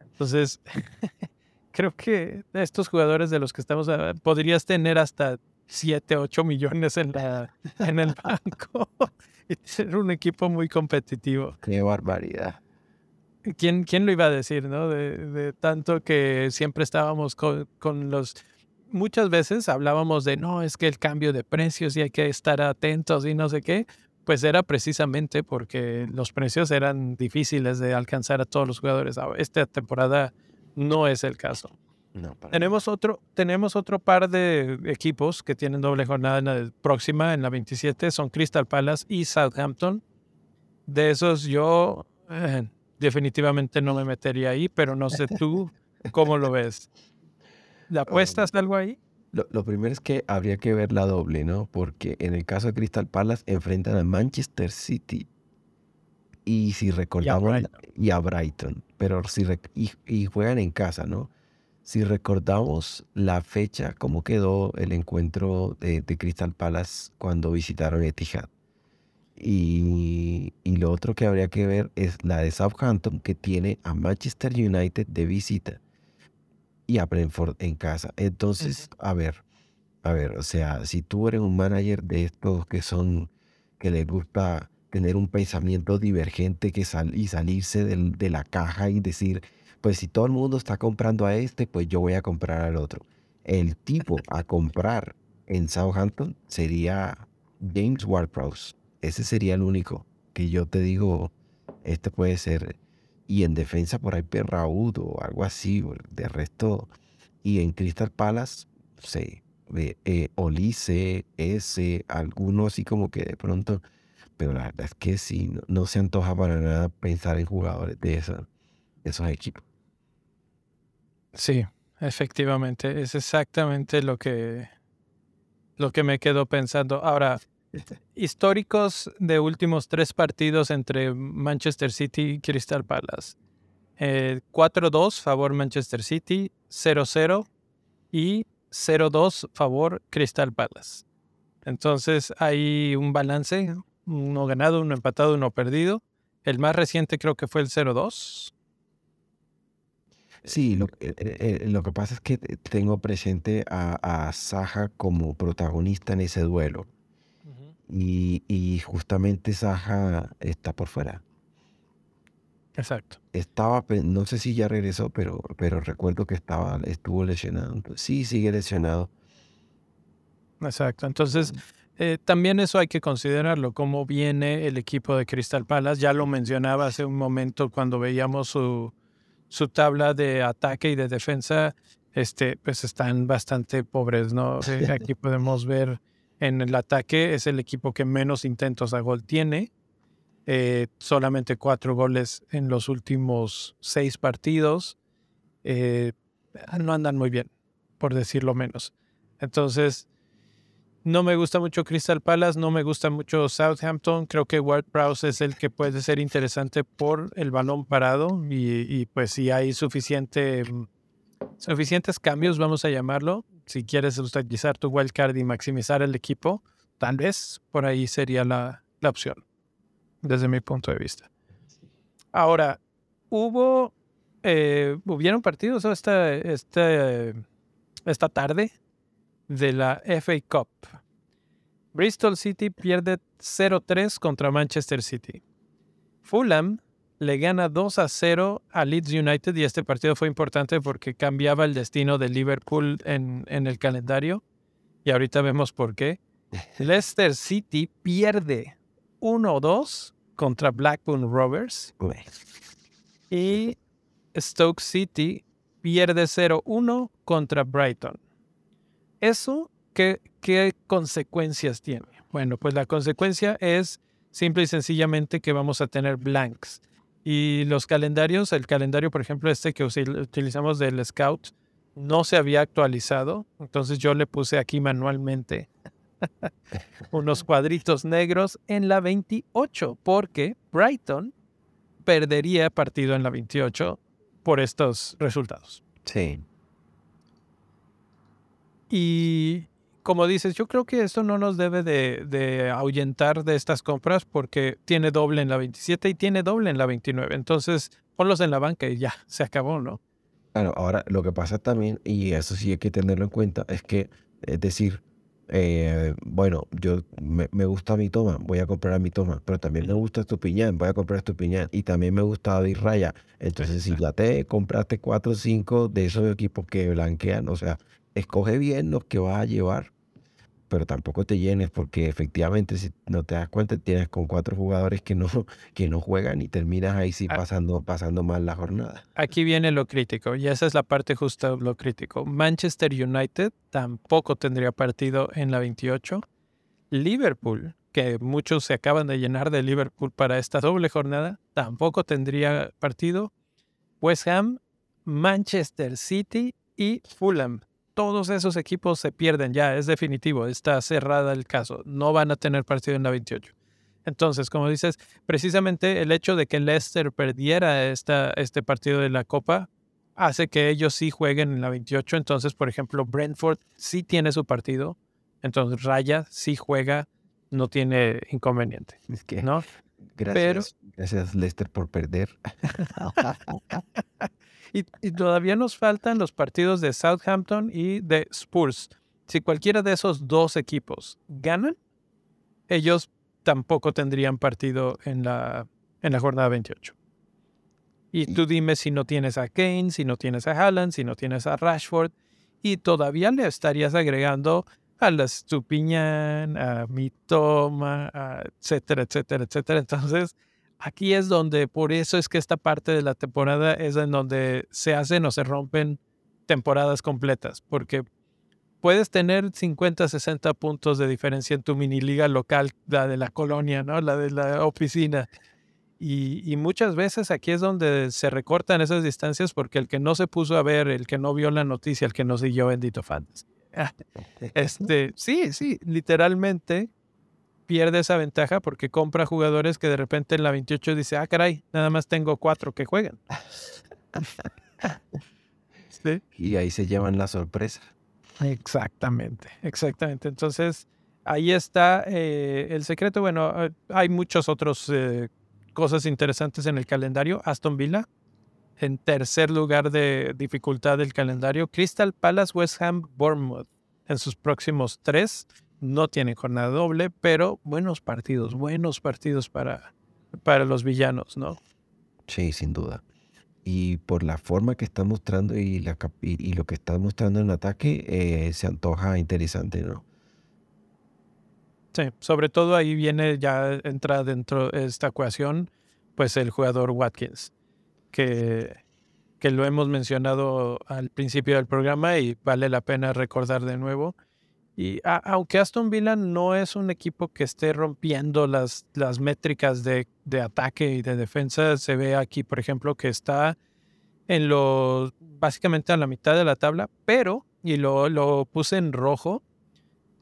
Entonces, (laughs) creo que estos jugadores de los que estamos, ah, podrías tener hasta 7, 8 millones en, la, (laughs) en el banco (laughs) y ser un equipo muy competitivo. Qué barbaridad. ¿Quién, quién lo iba a decir, no? De, tanto que siempre estábamos con, con, los... Muchas veces hablábamos de, no, es que el cambio de precios y hay que estar atentos y no sé qué. Pues era precisamente porque los precios eran difíciles de alcanzar a todos los jugadores. Esta temporada no es el caso. tenemos, otro, tenemos otro par de equipos que tienen doble jornada en la próxima, en la 27, son Crystal Palace y Southampton. De esos yo eh, definitivamente no me metería ahí, pero no sé tú (laughs) cómo lo ves. ¿La apuestas algo ahí? Lo, lo, primero es que habría que ver la doble, ¿no? Porque en el caso de Crystal Palace enfrentan a Manchester City y si recordamos, y a Brighton, pero si y, juegan en casa, ¿no? Si recordamos la fecha, cómo quedó el encuentro de, Crystal Palace cuando visitaron Etihad. Y, y, lo otro que habría que ver es la de Southampton, que tiene a Manchester United de visita y a Brentford en casa. Entonces, a ver, a ver, o sea, si tú eres un manager de estos que son, que les gusta tener un pensamiento divergente que sal y salirse de la caja y decir, pues si todo el mundo está comprando a este, pues yo voy a comprar al otro. El tipo a comprar en Southampton sería James Ward-Prowse. Ese sería el único que yo te digo, este puede ser. Y en defensa por ahí Perraud o algo así. De resto, y en Crystal Palace, sí. eh, eh, Olice, ese, alguno así como que de pronto, pero la verdad es que sí, no, no se antoja para nada pensar en jugadores de, esa, de esos equipos. Sí, efectivamente, es exactamente lo que, lo que me quedo pensando. Ahora, (laughs) históricos de últimos tres partidos entre Manchester City y Crystal Palace. Eh, 4-2 favor Manchester City, 0-0 y 0-2 favor Crystal Palace. Entonces hay un balance, uno ganado, uno empatado, uno perdido. El más reciente creo que fue el 0-2. Sí, lo, eh, eh, lo que pasa es que tengo presente a, a Saja como protagonista en ese duelo. Y, y justamente Saja está por fuera. Exacto. Estaba, no sé si ya regresó, pero, pero recuerdo que estaba, estuvo lesionado. Sí, sigue lesionado. Exacto. Entonces, eh, también eso hay que considerarlo, cómo viene el equipo de Crystal Palace. Ya lo mencionaba hace un momento cuando veíamos su, su tabla de ataque y de defensa, este, pues están bastante pobres, ¿no? Aquí podemos ver en el ataque, es el equipo que menos intentos a gol tiene. eh, solamente cuatro goles en los últimos seis partidos. eh, no andan muy bien, por decirlo menos. Entonces, no me gusta mucho Crystal Palace, no me gusta mucho Southampton. Creo que Ward Prowse es el que puede ser interesante por el balón parado y, pues si hay suficiente, suficientes cambios, vamos a llamarlo, si quieres utilizar tu wildcard y maximizar el equipo, tal vez por ahí sería la, opción, desde mi punto de vista. Ahora, hubo, eh, hubieron partidos esta, esta, esta tarde de la FA Cup. Bristol City pierde 0-3 contra Manchester City. Fulham le gana 2 a 0 a Leeds United y este partido fue importante porque cambiaba el destino de Liverpool en, en el calendario y ahorita vemos por qué. (laughs) Leicester City pierde 1-2 contra Blackburn Rovers y Stoke City pierde 0-1 contra Brighton. ¿Eso qué, consecuencias tiene? Bueno, pues la consecuencia es simple y sencillamente que vamos a tener blanks. Y los calendarios, el calendario, por ejemplo, este que utilizamos del Scout, no se había actualizado. Entonces yo le puse aquí manualmente (laughs) unos cuadritos negros en la 28, porque Brighton perdería partido en la 28 por estos resultados. Sí. Y como dices, yo creo que esto no nos debe de, de ahuyentar de estas compras porque tiene doble en la 27 y tiene doble en la 29. Entonces, ponlos en la banca y ya, se acabó, ¿no? Claro, ahora lo que pasa también, y eso sí hay que tenerlo en cuenta, es que, es decir, eh, bueno, yo me, me gusta mi toma, voy a comprar a mi toma, pero también me gusta Estupiñán, voy a comprar Estupiñán, y también me gusta David Raya. Entonces, si ya te compraste cuatro o cinco de esos equipos que blanquean, o sea, escoge bien los que vas a llevar, pero tampoco te llenes, porque efectivamente, si no te das cuenta, tienes con cuatro jugadores que no, (laughs) que no juegan y terminas ahí sí pasando, pasando mal la jornada. Aquí viene lo crítico y esa es la parte justa lo crítico. Manchester United tampoco tendría partido en la 28. Liverpool, que muchos se acaban de llenar de Liverpool para esta doble jornada, tampoco tendría partido. West Ham, Manchester City y Fulham. Todos esos equipos se pierden ya, es definitivo, está cerrada el caso. No van a tener partido en la 28. Entonces, como dices, precisamente el hecho de que Leicester perdiera esta, este partido de la Copa hace que ellos sí jueguen en la 28. Entonces, por ejemplo, Brentford sí tiene su partido. Entonces, Raya sí juega, no tiene inconveniente, Es que, ¿no? Gracias, gracias Lester por perder. (laughs) Y, y todavía nos faltan los partidos de Southampton y de Spurs. Si cualquiera de esos dos equipos ganan, ellos tampoco tendrían partido en la, en la jornada 28. Y tú dime si no tienes a Kane, si no tienes a Haaland, si no tienes a Rashford, y todavía le estarías agregando a la Stupiñán, a Mitoma, a etcétera, etcétera, etcétera. Entonces, aquí es donde, por eso es que esta parte de la temporada es en donde se hacen o se rompen temporadas completas, porque puedes tener 50, 60 puntos de diferencia en tu mini liga local, la de la colonia, ¿no? La de la oficina. Y, muchas veces aquí es donde se recortan esas distancias porque el que no se puso a ver, el que no vio la noticia, el que no siguió Bendito Fantasy. (laughs) Este, sí, sí, literalmente pierde esa ventaja porque compra jugadores que de repente en la 28 dice, ah, caray, nada más tengo cuatro que juegan. (laughs) Y ahí se llevan la sorpresa. Exactamente, exactamente. Entonces, ahí está eh, el secreto. Bueno, eh, hay muchos otros eh, cosas interesantes en el calendario. Aston Villa, en tercer lugar de dificultad del calendario. Crystal Palace, West Ham, Bournemouth. En sus próximos tres no tienen jornada doble, pero buenos partidos, buenos partidos para, para los villanos, ¿no? Sí, sin duda. Y por la forma que está mostrando y, la, y, lo que está mostrando en ataque, eh, se antoja interesante, ¿no? Sí, sobre todo ahí viene, ya entra dentro de esta ecuación, pues el jugador Watkins, que, que lo hemos mencionado al principio del programa y vale la pena recordar de nuevo. Y aunque Aston Villa no es un equipo que esté rompiendo las, las métricas de, de, ataque y de defensa, se ve aquí, por ejemplo, que está en lo, básicamente a la mitad de la tabla, pero, y lo, lo puse en rojo,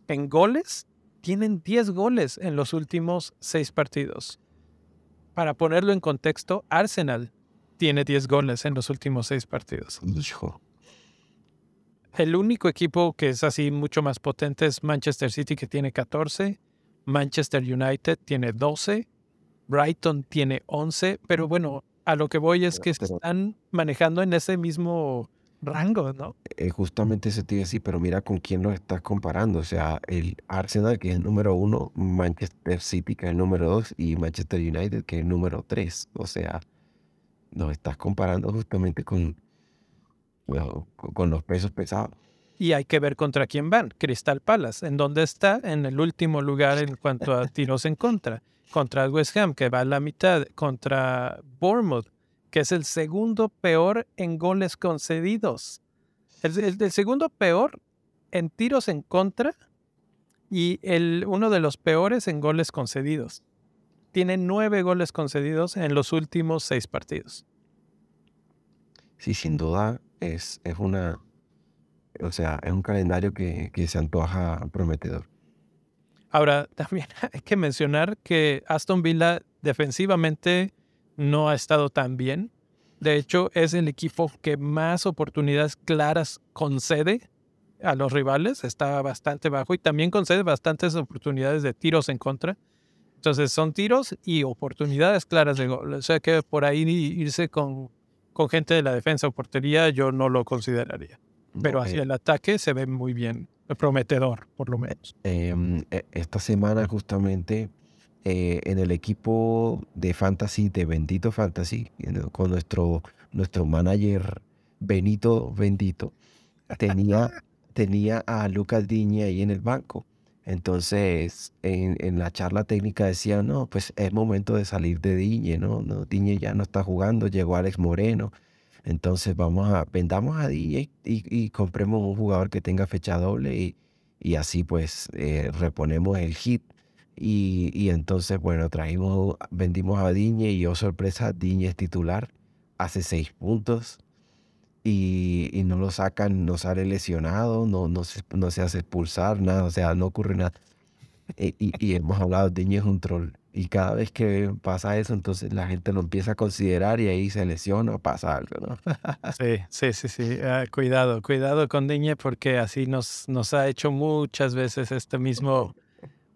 en goles tienen 10 goles en los últimos 6 partidos. Para ponerlo en contexto, Arsenal tiene 10 goles en los últimos 6 partidos. El único equipo que es así mucho más potente es Manchester City que tiene 14, Manchester United tiene 12, Brighton tiene 11, pero bueno, a lo que voy es que están manejando en ese mismo rango, ¿no? Eh, justamente ese te iba pero mira con quién lo estás comparando. O sea, el Arsenal, que es el número uno, Manchester City, que es el número dos, y Manchester United, que es el número tres. O sea, nos estás comparando justamente con, con los pesos pesados. Y hay que ver contra quién van. Crystal Palace, ¿en dónde está? En el último lugar en cuanto a tiros en contra. Contra West Ham, que va a la mitad. Contra Bournemouth, que es el segundo peor en goles concedidos. El, segundo peor en tiros en contra y el, uno de los peores en goles concedidos. Tiene nueve goles concedidos en los últimos seis partidos. Sí, sin duda es, es una, o sea, es un calendario que, que se antoja prometedor. Ahora, (laughs) también hay que mencionar que Aston Villa defensivamente no ha estado tan bien. De hecho, es el equipo que más oportunidades claras concede a los rivales. Está bastante bajo y también concede bastantes oportunidades de tiros en contra. Entonces, son tiros y oportunidades claras de gol. O sea que por ahí irse con, con gente de la defensa o portería yo no lo consideraría. Pero hacia el ataque se ve muy bien, prometedor, por lo menos. Em, e, esta semana justamente eh, en el equipo de Fantasy, de Bendito Fantasy, con nuestro, nuestro manager Benito Bendito, tenía, (laughs) tenía a Lucas Diñe ahí en el banco. Entonces, en, en, la charla técnica decía, no, pues es momento de salir de Diñe, ¿no? no Diñe ya no está jugando, llegó Alex Moreno. Entonces, vamos a, vendamos a Diñe y, compremos un jugador que tenga fecha doble y, y así pues eh, reponemos el hit y, entonces, bueno, traímos, vendimos a Diñe y, oh sorpresa, Diñe es titular, hace seis puntos y, no lo sacan, no sale lesionado, no, no, se, no se hace expulsar, nada, o sea, no ocurre nada. E, y, hemos hablado, Diñe es un troll. Y cada vez que pasa eso, entonces la gente lo empieza a considerar y ahí se lesiona o pasa algo, ¿no? sí, sí, sí, sí. Ah, cuidado, cuidado con Diñe porque así nos, nos ha hecho muchas veces este mismo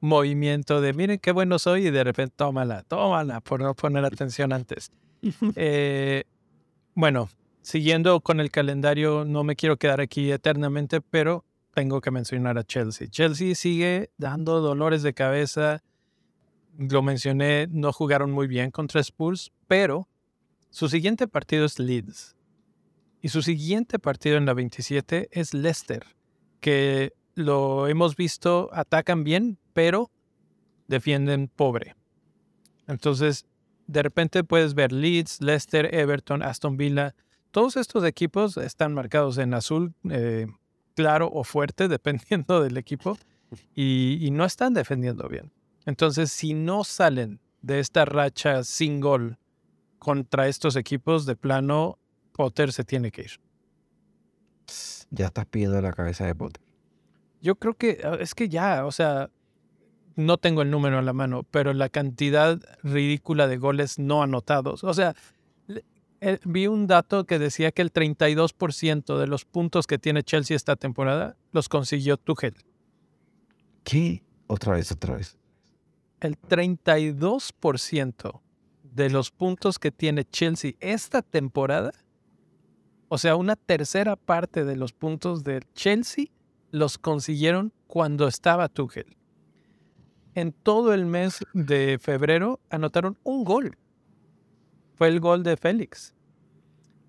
movimiento de miren qué bueno soy y de repente tómala, tómala, por no poner atención antes. (laughs) Eh, bueno, siguiendo con el calendario, no me quiero quedar aquí eternamente, pero tengo que mencionar a Chelsea. Chelsea sigue dando dolores de cabeza. Lo mencioné, no jugaron muy bien contra Spurs, pero su siguiente partido es Leeds. Y su siguiente partido en la 27 es Leicester, que lo hemos visto, atacan bien, pero defienden pobre. Entonces, de repente puedes ver Leeds, Leicester, Everton, Aston Villa. Todos estos equipos están marcados en azul. Eh, claro o fuerte, (laughs) dependiendo del equipo, y, y no están defendiendo bien. Entonces, si no salen de esta racha sin gol contra estos equipos, de plano, Potter se tiene que ir. Ya estás pidiendo la cabeza de Potter. Yo creo que ah, es que ya, o sea, no tengo el número a la mano, pero la cantidad ridícula de goles no anotados. O sea, eh, vi un dato que decía que el 32% de los puntos que tiene Chelsea esta temporada los consiguió Tuchel. ¿Qué? Otra vez, otra vez. El 32% de los puntos que tiene Chelsea esta temporada, o sea, una tercera parte de los puntos de Chelsea los consiguieron cuando estaba Tuchel. En todo el mes de febrero anotaron un gol. Fue el gol de Félix.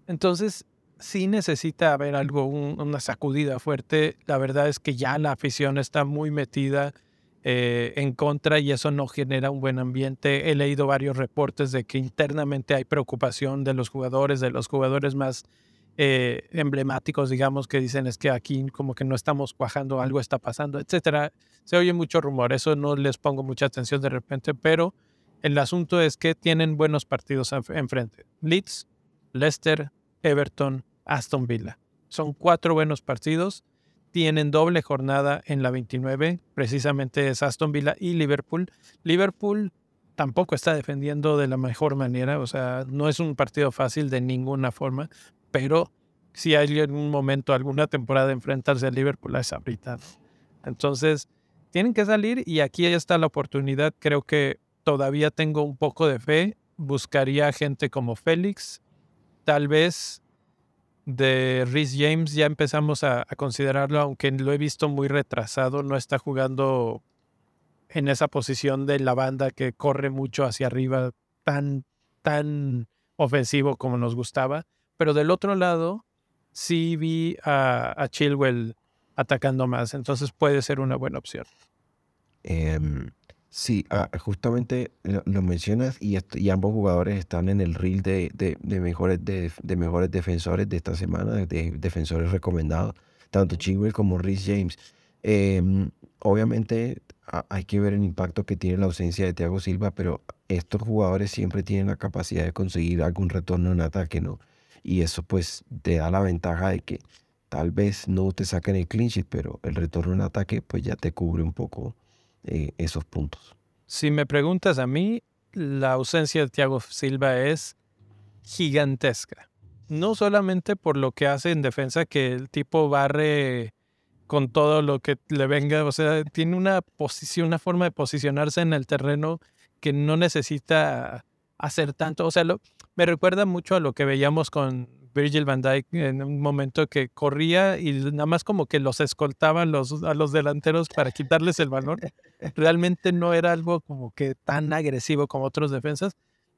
Entonces, sí necesita haber algo, una sacudida fuerte. La verdad es que ya la afición está muy metida eh, en contra y eso no genera un buen ambiente. He leído varios reportes de que internamente hay preocupación de los jugadores, de los jugadores más eh, emblemáticos, digamos, que dicen es que aquí como que no estamos cuajando, algo está pasando, etcétera. Se oye mucho rumor, eso no les pongo mucha atención de repente, pero el asunto es que tienen buenos partidos enfrente. Leeds, Leicester, Everton, Aston Villa. Son cuatro buenos partidos. Tienen doble jornada en la 29, precisamente es Aston Villa y Liverpool. Liverpool tampoco está defendiendo de la mejor manera, o sea, no es un partido fácil de ninguna forma, pero si hay en un momento, alguna temporada enfrentarse a Liverpool, es ahorita. Entonces, tienen que salir y aquí está la oportunidad. Creo que todavía tengo un poco de fe. Buscaría gente como Félix. Tal vez de Rhys James ya empezamos a, considerarlo, aunque lo he visto muy retrasado. No está jugando en esa posición de la banda que corre mucho hacia arriba, tan, tan ofensivo como nos gustaba. Pero del otro lado, sí vi a, Chilwell atacando más, entonces puede ser una buena opción. Em, sí, ah, justamente lo, mencionas y, y, ambos jugadores están en el reel de, mejores, de, mejores defensores de esta semana, de defensores recomendados, tanto Chilwell como Rhys James. Em, obviamente hay que ver el impacto que tiene la ausencia de Thiago Silva, pero estos jugadores siempre tienen la capacidad de conseguir algún retorno en ataque, ¿no? y eso pues te da la ventaja de que tal vez no te saquen el clinch, pero el retorno en ataque pues ya te cubre un poco eh, esos puntos. Si me preguntas a mí, la ausencia de Thiago Silva es gigantesca. No solamente por lo que hace en defensa, que el tipo barre con todo lo que le venga, o sea, tiene una posición, una forma de posicionarse en el terreno que no necesita hacer tanto. O sea, me recuerda mucho a lo que veíamos con Virgil van Dijk en un momento que corría y nada más como que los escoltaban los, a los delanteros para quitarles el valor. Realmente no era algo como que tan agresivo como otros defensas,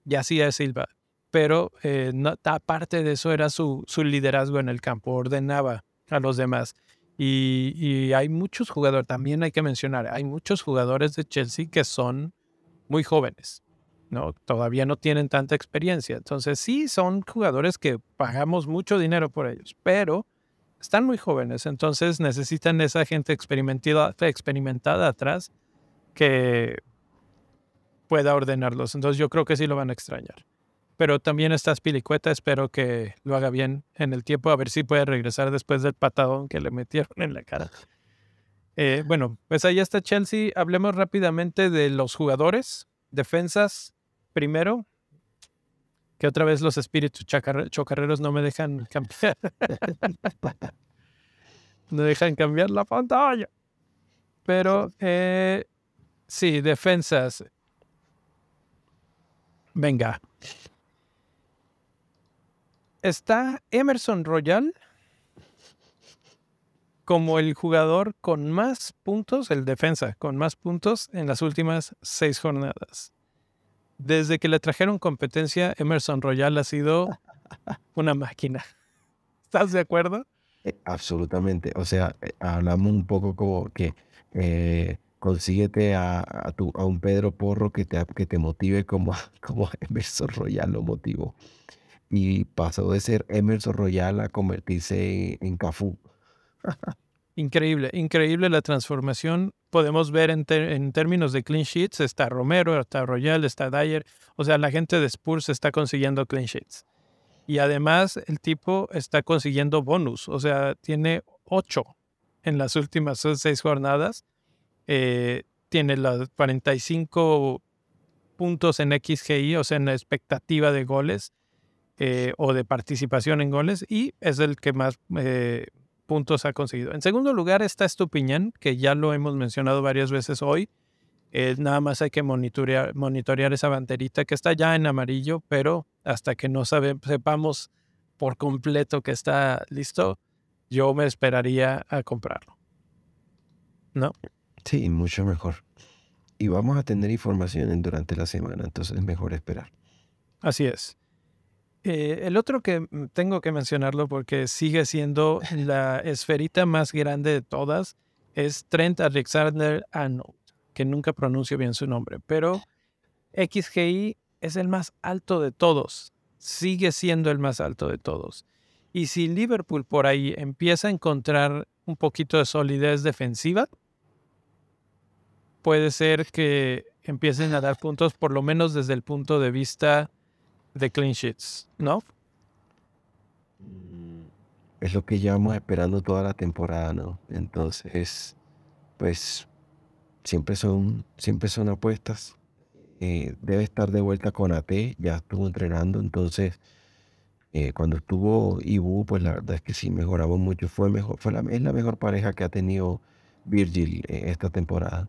y es Silva. Pero eh, aparte de eso era su, su liderazgo en el campo, ordenaba a los demás. Y, y hay muchos jugadores, también hay que mencionar, hay muchos jugadores de Chelsea que son muy jóvenes ¿no? Todavía no tienen tanta experiencia. Entonces sí, son jugadores que pagamos mucho dinero por ellos, pero están muy jóvenes, entonces necesitan esa gente experimentada, experimentada atrás que pueda ordenarlos. Entonces yo creo que sí lo van a extrañar. Pero también está Spilicueta, espero que lo haga bien en el tiempo, a ver si puede regresar después del patadón que le metieron en la cara. Eh, bueno, pues ahí está Chelsea. Hablemos rápidamente de los jugadores, defensas primero, que otra vez los espíritus chocarreros no me dejan cambiar. (laughs) no dejan cambiar la pantalla. Pero eh, sí, defensas. Venga. Está Emerson Royal como el jugador con más puntos, el defensa con más puntos en las últimas seis jornadas desde que le trajeron competencia, Emerson Royal ha sido una máquina. (laughs) ¿Estás de acuerdo? Eh, absolutamente. O sea, eh, hablamos un poco como que eh, consíguete a, a, un Pedro Porro que te, que te motive como, (laughs) como Emerson Royal lo motivó. Y pasó de ser Emerson Royal a convertirse en, Cafú. Increíble, increíble la transformación. Podemos ver en, en, términos de clean sheets, está Romero, está Royal, está Dyer. O sea, la gente de Spurs está consiguiendo clean sheets. Y además el tipo está consiguiendo bonus. O sea, tiene ocho en las últimas seis jornadas. Eh, tiene los 45 puntos en XGI, o sea, en la expectativa de goles eh, o de participación en goles. Y es el que más... Eh, puntos ha conseguido. En segundo lugar está Estupiñán, que ya lo hemos mencionado varias veces hoy. Eh, nada más hay que monitorear, monitorear esa banderita que está ya en amarillo, pero hasta que no sepamos por completo que está listo, yo me esperaría a comprarlo. ¿No? Sí, mucho mejor. Y vamos a tener información durante la semana, entonces es mejor esperar. Así es. Eh, el otro que mm, tengo que mencionarlo porque sigue siendo (laughs) la esferita más grande de todas es Trent Alexander Arnold, que nunca pronuncio bien su nombre, pero XGI es el más alto de todos, sigue siendo el más alto de todos. Y si Liverpool por ahí empieza a encontrar un poquito de solidez defensiva, puede ser que empiecen a dar puntos, por lo menos desde el punto de vista de clean sheets, ¿no? Es lo que llevamos esperando toda la temporada, ¿no? Entonces, pues siempre son, siempre son apuestas. Eh, debe estar de vuelta con AT, ya estuvo entrenando, entonces eh, cuando estuvo Ibu, pues la verdad es que sí mejoramos mucho. Fue mejor, fue la, es la mejor pareja que ha tenido Virgil eh, esta temporada.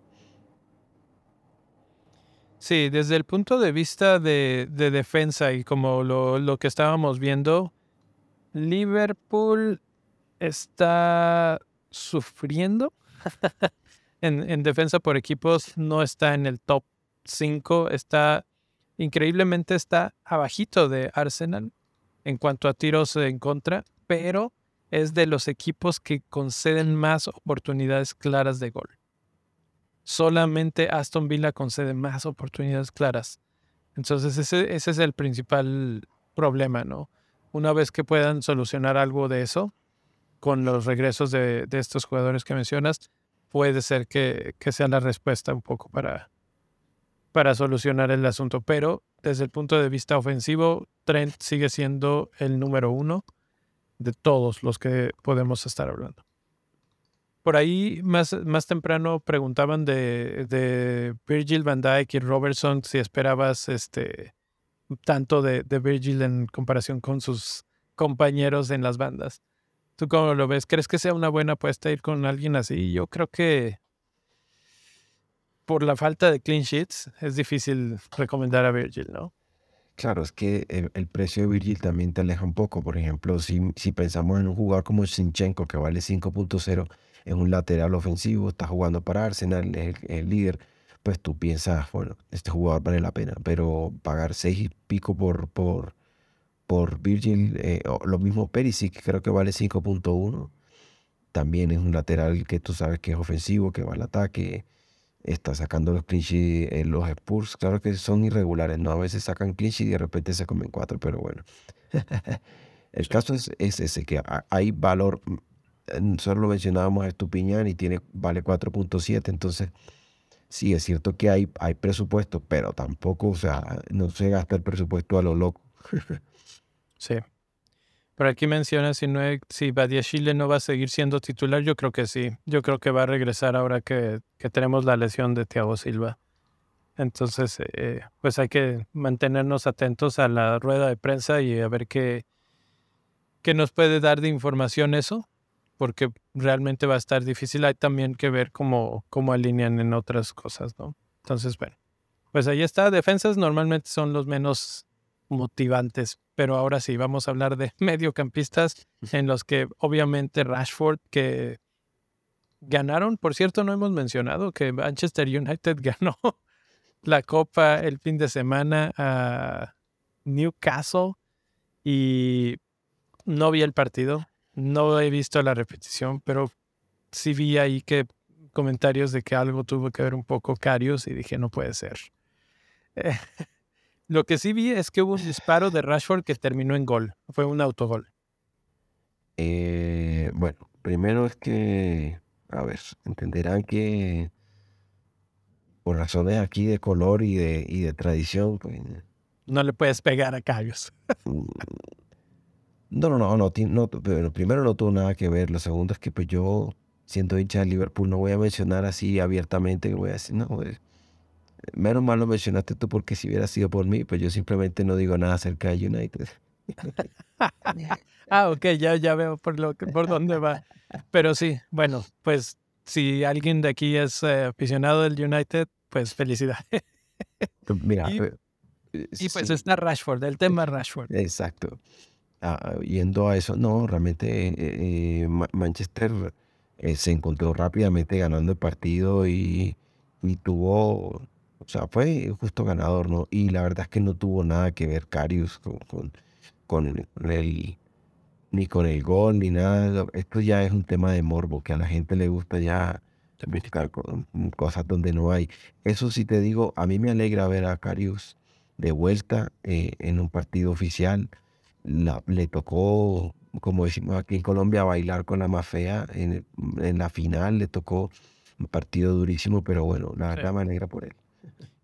Sí, desde el punto de vista de, defensa y como lo, que estábamos viendo, Liverpool está sufriendo. (laughs) En, defensa por equipos, no está en el top 5, está increíblemente está abajito de Arsenal en cuanto a tiros en contra, pero es de los equipos que conceden más oportunidades claras de gol solamente Aston Villa concede más oportunidades claras. Entonces ese, es el principal problema, ¿no? Una vez que puedan solucionar algo de eso, con los regresos de, de estos jugadores que mencionas, puede ser que, que, sea la respuesta un poco para, para solucionar el asunto. Pero desde el punto de vista ofensivo, Trent sigue siendo el número uno de todos los que podemos estar hablando. Por ahí más, más temprano preguntaban de, de Virgil van Dijk y Robertson si esperabas este tanto de, de Virgil en comparación con sus compañeros en las bandas. ¿Tú cómo lo ves? ¿Crees que sea una buena apuesta ir con alguien así? Yo creo que por la falta de clean sheets es difícil recomendar a Virgil, ¿no? Claro, es que el, precio de Virgil también te aleja un poco. Por ejemplo, si, si pensamos en un jugador como Sinchenko que vale 5.0, es un lateral ofensivo, está jugando para Arsenal, es el, líder, pues tú piensas, bueno, este jugador vale la pena, pero pagar seis y pico por, por, por Virgil, eh, lo mismo Perisic, creo que vale 5.1, también es un lateral que tú sabes que es ofensivo, que va al ataque, está sacando los clinches en los Spurs, claro que son irregulares, ¿no? A veces sacan clinches y de repente se comen cuatro, pero bueno. (laughs) El caso es, es, ese, que hay valor nosotros lo mencionábamos a Estupiñán y tiene, vale 4.7, entonces sí, es cierto que hay, hay presupuesto, pero tampoco, o sea, no se gasta el presupuesto a lo loco. sí. Pero aquí menciona si, no si Chile no va a seguir siendo titular, yo creo que sí. Yo creo que va a regresar ahora que, que tenemos la lesión de Thiago Silva. Entonces, eh, pues hay que mantenernos atentos a la rueda de prensa y a ver qué, qué nos puede dar de información eso porque realmente va a estar difícil. Hay también que ver cómo, cómo alinean en otras cosas, ¿no? Entonces, bueno, pues ahí está. Defensas normalmente son los menos motivantes, pero ahora sí, vamos a hablar de (laughs) mediocampistas en los que obviamente Rashford, que ganaron, por cierto, no hemos mencionado que Manchester United (laughs) ganó la copa el fin de semana a Newcastle y no vi el partido, no he visto la repetición, pero sí vi ahí que comentarios de que algo tuvo que ver un poco Carius y dije, no puede ser. (laughs) lo que sí vi es que hubo un disparo de Rashford que terminó en gol. Fue un autogol. Eh, bueno, primero es que, a ver, entenderán que por razones aquí de color y de, y de tradición, pues... No le puedes pegar a Carius. (laughs) No, no, no, no, no, pero primero no tuvo nada que ver. Lo segundo es que pues yo, siendo hincha de Liverpool, no voy a mencionar así abiertamente, voy a decir, no, pues, menos mal lo mencionaste tú porque si hubiera sido por mí, pues yo simplemente no digo nada acerca de United. (laughs) ah, ok, ya, ya veo por, lo por dónde va. Pero sí, bueno, pues si alguien de aquí es eh, aficionado del United, pues felicidades. Mira, y, eh, pues está Rashford, el tema Rashford. Exacto. Yendo a eso, no, realmente eh, Manchester se encontró rápidamente ganando el partido y, y, tuvo, o sea, fue justo ganador, ¿no? Y la verdad es que no tuvo nada que ver Carius con, con, con el, ni con el gol, ni nada. Esto ya es un tema de morbo, que a la gente le gusta ya buscar mm, cosas donde no hay. Eso sí te digo, a mí me alegra ver a Carius de vuelta eh, en un partido oficial. Le tocó, como decimos aquí en Colombia, bailar con la más fea en, la final. Le tocó un partido durísimo, pero bueno, la verdad me alegra por él.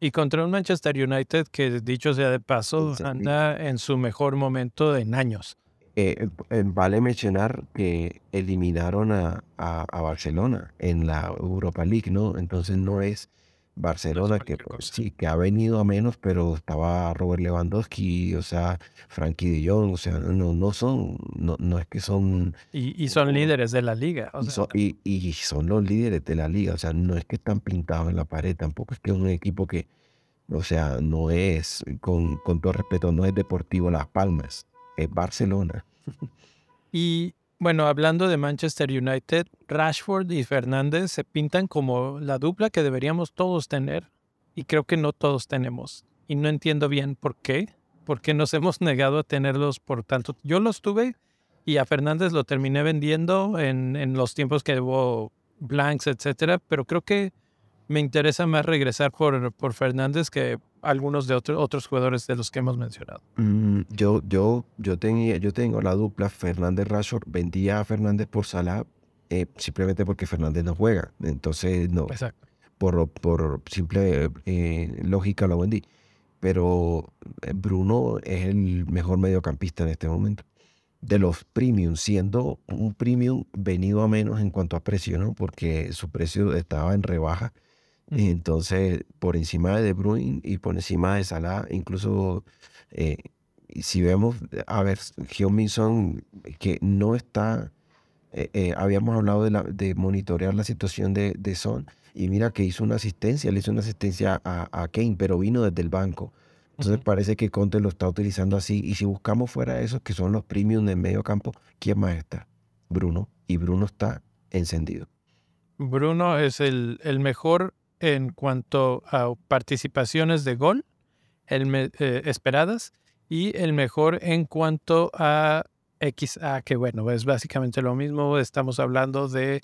Y contra un Manchester United que, dicho sea de paso, anda en su mejor momento en años. Eh, eh, vale mencionar que eliminaron a, a, Barcelona en la Europa League, ¿no? Entonces no es Barcelona que pues, sí, que ha venido a menos, pero estaba Robert Lewandowski, o sea, Frankie de Jong, o sea, no, no son, no, no es que son... Y, y son líderes de la liga. y, y, son los líderes de la liga, o sea, no es que están pintados en la pared, tampoco es que es un equipo que, o sea, no es, con, con todo respeto, no es Deportivo Las Palmas, es Barcelona. (laughs) y bueno, hablando de Manchester United, Rashford y Fernández se pintan como la dupla que deberíamos todos tener y creo que no todos tenemos. Y no entiendo bien por qué, porque nos (laughs) hemos negado a tenerlos por tanto. Yo los tuve y a Fernández lo terminé vendiendo en, en los tiempos que hubo blanks, etcétera, pero creo que me interesa más regresar por, por Fernández que algunos de otros otros jugadores de los que hemos mencionado. Mm, yo, yo, yo, tenía, yo tengo la dupla Fernández Rashford. Vendía a Fernández por Salah eh, simplemente porque Fernández no juega. Entonces, no. Exacto. Por, por simple eh, lógica lo vendí. Pero eh, Bruno es el mejor mediocampista en este momento. De los premium, siendo un premium venido a menos en cuanto a precio, ¿no? Porque su precio estaba en rebaja entonces, por encima de De Bruyne y por encima de Salah, incluso eh, si vemos, a ver, Minson, que no está, eh, eh, habíamos hablado de, la, de monitorear la situación de, de, Son, y mira que hizo una asistencia, le hizo una asistencia a, a Kane, pero vino desde el banco. Entonces parece que Conte lo está utilizando así. Y si buscamos fuera de esos que son los premium del medio campo, ¿quién más está? Bruno. Y Bruno está encendido. Bruno es el, el mejor en cuanto a participaciones de gol eh, esperadas y el mejor en cuanto a XA, que bueno, es básicamente lo mismo. Estamos hablando de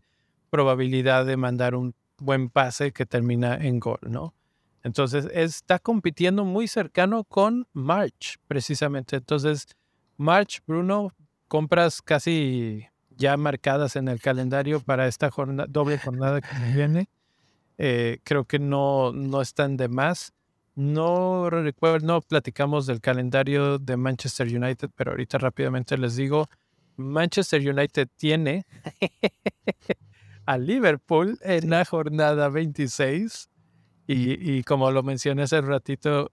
probabilidad de mandar un buen pase que termina en gol, ¿no? Entonces está compitiendo muy cercano con March, precisamente. Entonces, March, Bruno, compras casi ya marcadas en el calendario para esta jornada, doble jornada que viene. Eh, creo que no, no están de más. No recuerdo, no platicamos del calendario de Manchester United, pero ahorita rápidamente les digo, Manchester United tiene (laughs) a Liverpool en la jornada 26 y, y, como lo mencioné hace ratito,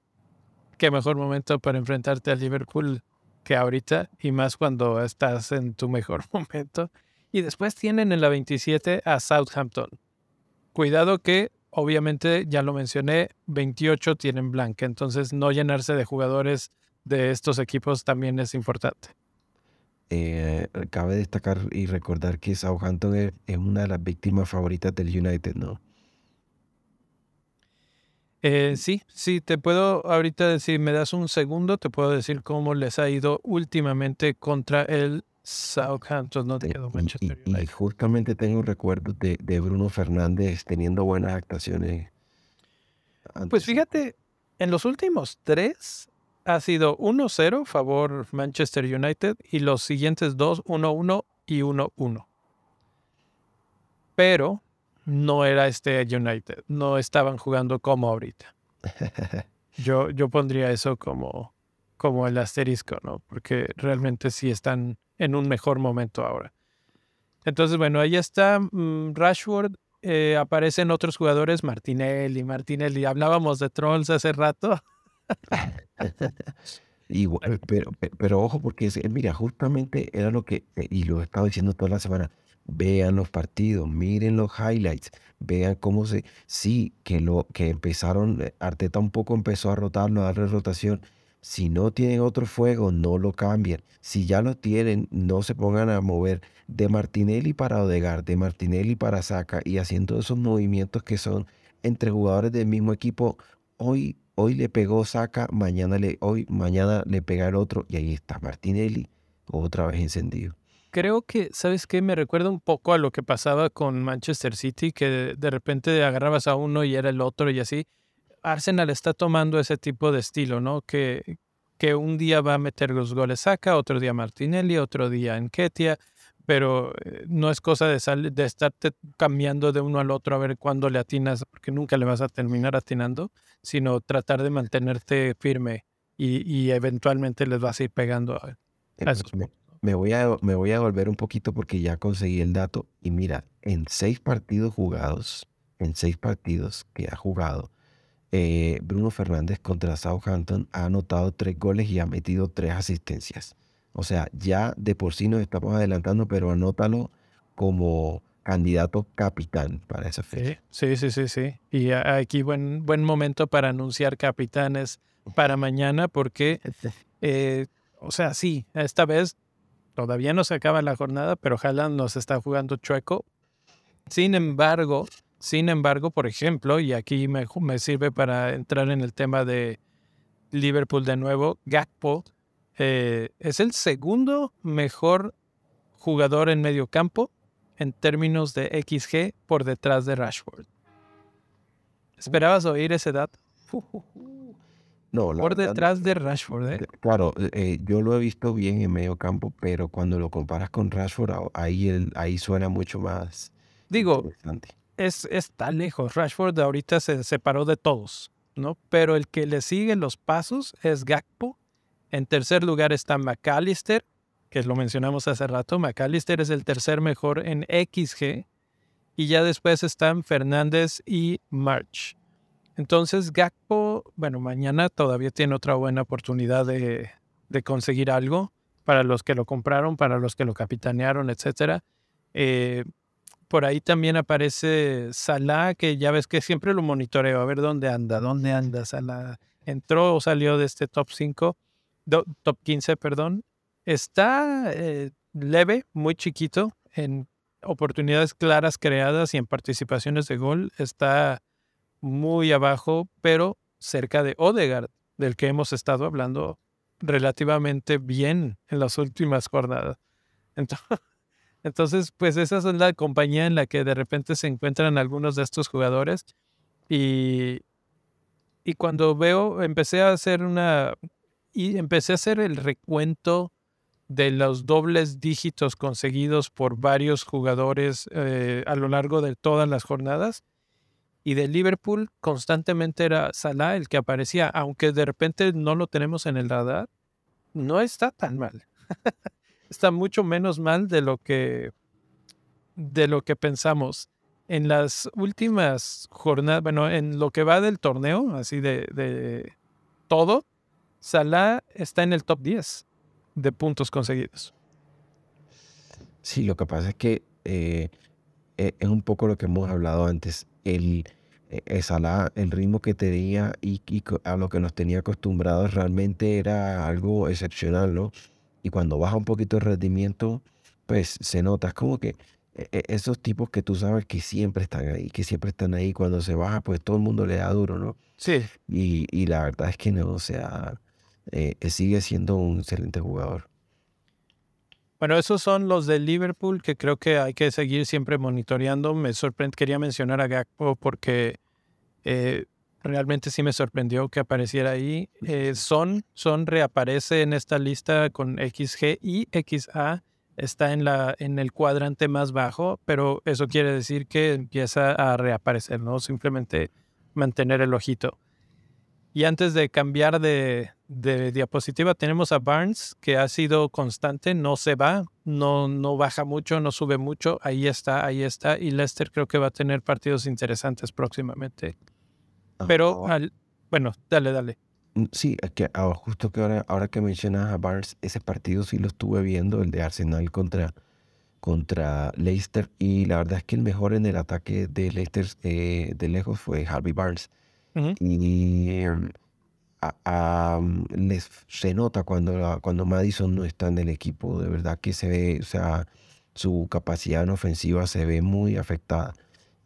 qué mejor momento para enfrentarte a Liverpool que ahorita y más cuando estás en tu mejor (laughs) momento. Y después tienen en la 27 a Southampton. Cuidado que, obviamente, ya lo mencioné, 28 tienen blanca, entonces no llenarse de jugadores de estos equipos también es importante. Eh, cabe destacar y recordar que Southampton es, una de las víctimas favoritas del United, ¿no? Eh, sí, sí, te puedo ahorita decir, me das un segundo, te puedo decir cómo les ha ido últimamente contra el Southampton no te quedó Manchester United. Y, justamente tengo recuerdos de, de, Bruno Fernández teniendo buenas actuaciones. Pues fíjate, en los últimos tres ha sido 1-0 favor Manchester United y los siguientes dos 1-1 y 1-1. Pero no era este United, no estaban jugando como ahorita. (laughs) Yo, yo pondría eso como, como el asterisco, ¿no? Porque realmente sí están en un mejor momento ahora. Entonces, bueno, ahí está mm, Rashford. Eh, aparecen otros jugadores, Martinelli, Martinelli. Hablábamos de trolls hace rato. (laughs) Igual, pero, pero, ojo, porque mira, justamente era lo que, eh, y lo he estado diciendo toda la semana, vean los partidos, miren los highlights, vean cómo se, sí, que lo que empezaron, eh, Arteta un poco empezó a rotarlo, a darle rotación. Si no tienen otro fuego, no lo cambien. Si ya lo tienen, no se pongan a mover de Martinelli para Odegar, de Martinelli para Saca y haciendo esos movimientos que son entre jugadores del mismo equipo. Hoy, hoy le pegó Saca, mañana le, hoy, mañana le pega el otro y ahí está Martinelli otra vez encendido creo que, ¿sabes qué? Me recuerda un poco a lo que pasaba con Manchester City, que de repente agarrabas a uno y era el otro y así. Arsenal está tomando ese tipo de estilo, ¿no? Que, que un día va a meter los goles saca, otro día Martinelli, otro día Enketia, pero eh, no es cosa de, de estarte cambiando de uno al otro a ver cuándo le atinas, porque nunca le vas a terminar atinando, sino tratar de mantenerte firme y, y eventualmente les vas a ir pegando a, a esos me voy, a, me voy a volver un poquito porque ya conseguí el dato. Y mira, en seis partidos jugados, en seis partidos que ha jugado, eh, Bruno Fernández contra Southampton ha anotado tres goles y ha metido tres asistencias. O sea, ya de por sí nos estamos adelantando, pero anótalo como candidato capitán para esa fecha. Sí, sí, sí, sí. Y aquí buen, buen momento para anunciar capitanes para mañana porque, eh, o sea, sí, esta vez Todavía no se acaba la jornada, pero Haaland nos está jugando chueco. Sin embargo, sin embargo, por ejemplo, y aquí me, me sirve para entrar en el tema de Liverpool de nuevo, Gakpo eh, es el segundo mejor jugador en medio campo en términos de XG por detrás de Rashford. ¿Esperabas oír ese dato? (laughs) Por detrás de Rashford, ¿eh? Claro, eh, yo lo he visto bien en medio campo, pero cuando lo comparas con Rashford, ahí, ahí suena mucho más Digo, es, está lejos. Rashford ahorita se separó de todos, ¿no? Pero el que le sigue los pasos es Gakpo. En tercer lugar está McAllister, que lo mencionamos hace rato. McAllister es el tercer mejor en XG. Y ya después están Fernández y March. Entonces Gakpo, bueno, mañana todavía tiene otra buena oportunidad de, conseguir algo para los que lo compraron, para los que lo capitanearon, etc. Eh, por ahí también aparece Salah, que ya ves que siempre lo monitoreo, a ver dónde anda, dónde anda Salah. Entró o salió de este top 5, top 15, perdón. Está eh, leve, muy chiquito, en oportunidades claras creadas y en participaciones de gol. Está muy abajo, pero cerca de Odegaard, del que hemos estado hablando relativamente bien en las últimas jornadas. Entonces, pues esa es la compañía en la que de repente se encuentran algunos de estos jugadores. Y, y cuando veo, empecé a hacer una, y empecé a hacer el recuento de los dobles dígitos conseguidos por varios jugadores eh, a lo largo de todas las jornadas y de Liverpool constantemente era Salah el que aparecía, aunque de repente no lo tenemos en el radar, no está tan mal. (laughs) está mucho menos mal de lo que de lo que pensamos. En las últimas jornadas, bueno, en lo que va del torneo, así de, de todo, Salah está en el top 10 de puntos conseguidos. Sí, lo que pasa es que eh, e, es un poco lo que hemos hablado antes el, e, esa, el ritmo que tenía y, a lo que nos tenía acostumbrados realmente era algo excepcional, ¿no? Y cuando baja un poquito el rendimiento, pues se nota, es como que e, e, esos tipos que tú sabes que siempre están ahí, que siempre están ahí, cuando se baja, pues todo el mundo le da duro, ¿no? Sí. Y, y la verdad es que no, o sea, eh, sigue siendo un excelente jugador. Bueno, esos son los de Liverpool que creo que hay que seguir siempre monitoreando. Me sorprende, quería mencionar a Gakpo porque eh, realmente sí me sorprendió que apareciera ahí. Eh, son, son reaparece en esta lista con XG y XA está en, la, en el cuadrante más bajo, pero eso quiere decir que empieza a reaparecer, ¿no? Simplemente mantener el ojito. Y antes de cambiar de, diapositiva, tenemos a Barnes, que ha sido constante, no se va, no, no baja mucho, no sube mucho, ahí está, ahí está. Y Lester creo que va a tener partidos interesantes próximamente. Pero, al, bueno, dale, dale. Mm, sí, que ahora, justo que ahora, ahora que mencionas a Barnes, ese partido sí lo estuve viendo, el de Arsenal contra, contra Leicester, y la verdad es que el mejor en el ataque de Leicester eh, de lejos fue Harvey Barnes. Y em, les, se nota cuando, cuando Madison no está en el equipo, de verdad que se ve, o sea, su capacidad en ofensiva se ve muy afectada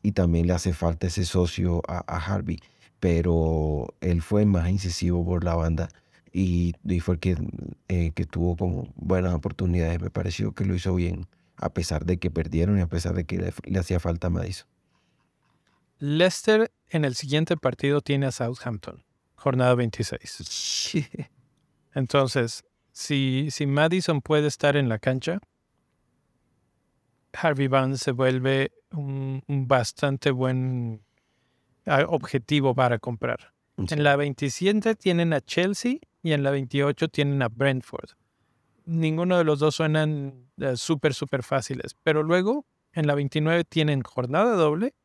y también le hace falta ese socio a, a Harvey pero él fue más incisivo por la banda y, fue el que, eh, que tuvo como buenas oportunidades. Me pareció que lo hizo bien, a pesar de que perdieron y a pesar de que le, hacía falta Madison. Leicester en el siguiente partido tiene a Southampton, jornada 26. Entonces, si, si Madison puede estar en la cancha, Harvey Barnes se vuelve un bastante buen objetivo para comprar. En la 27 tienen a Chelsea y en la 28 tienen a Brentford. Ninguno de los dos suenan eh, súper, súper fáciles. Pero luego, en la 29 tienen jornada doble,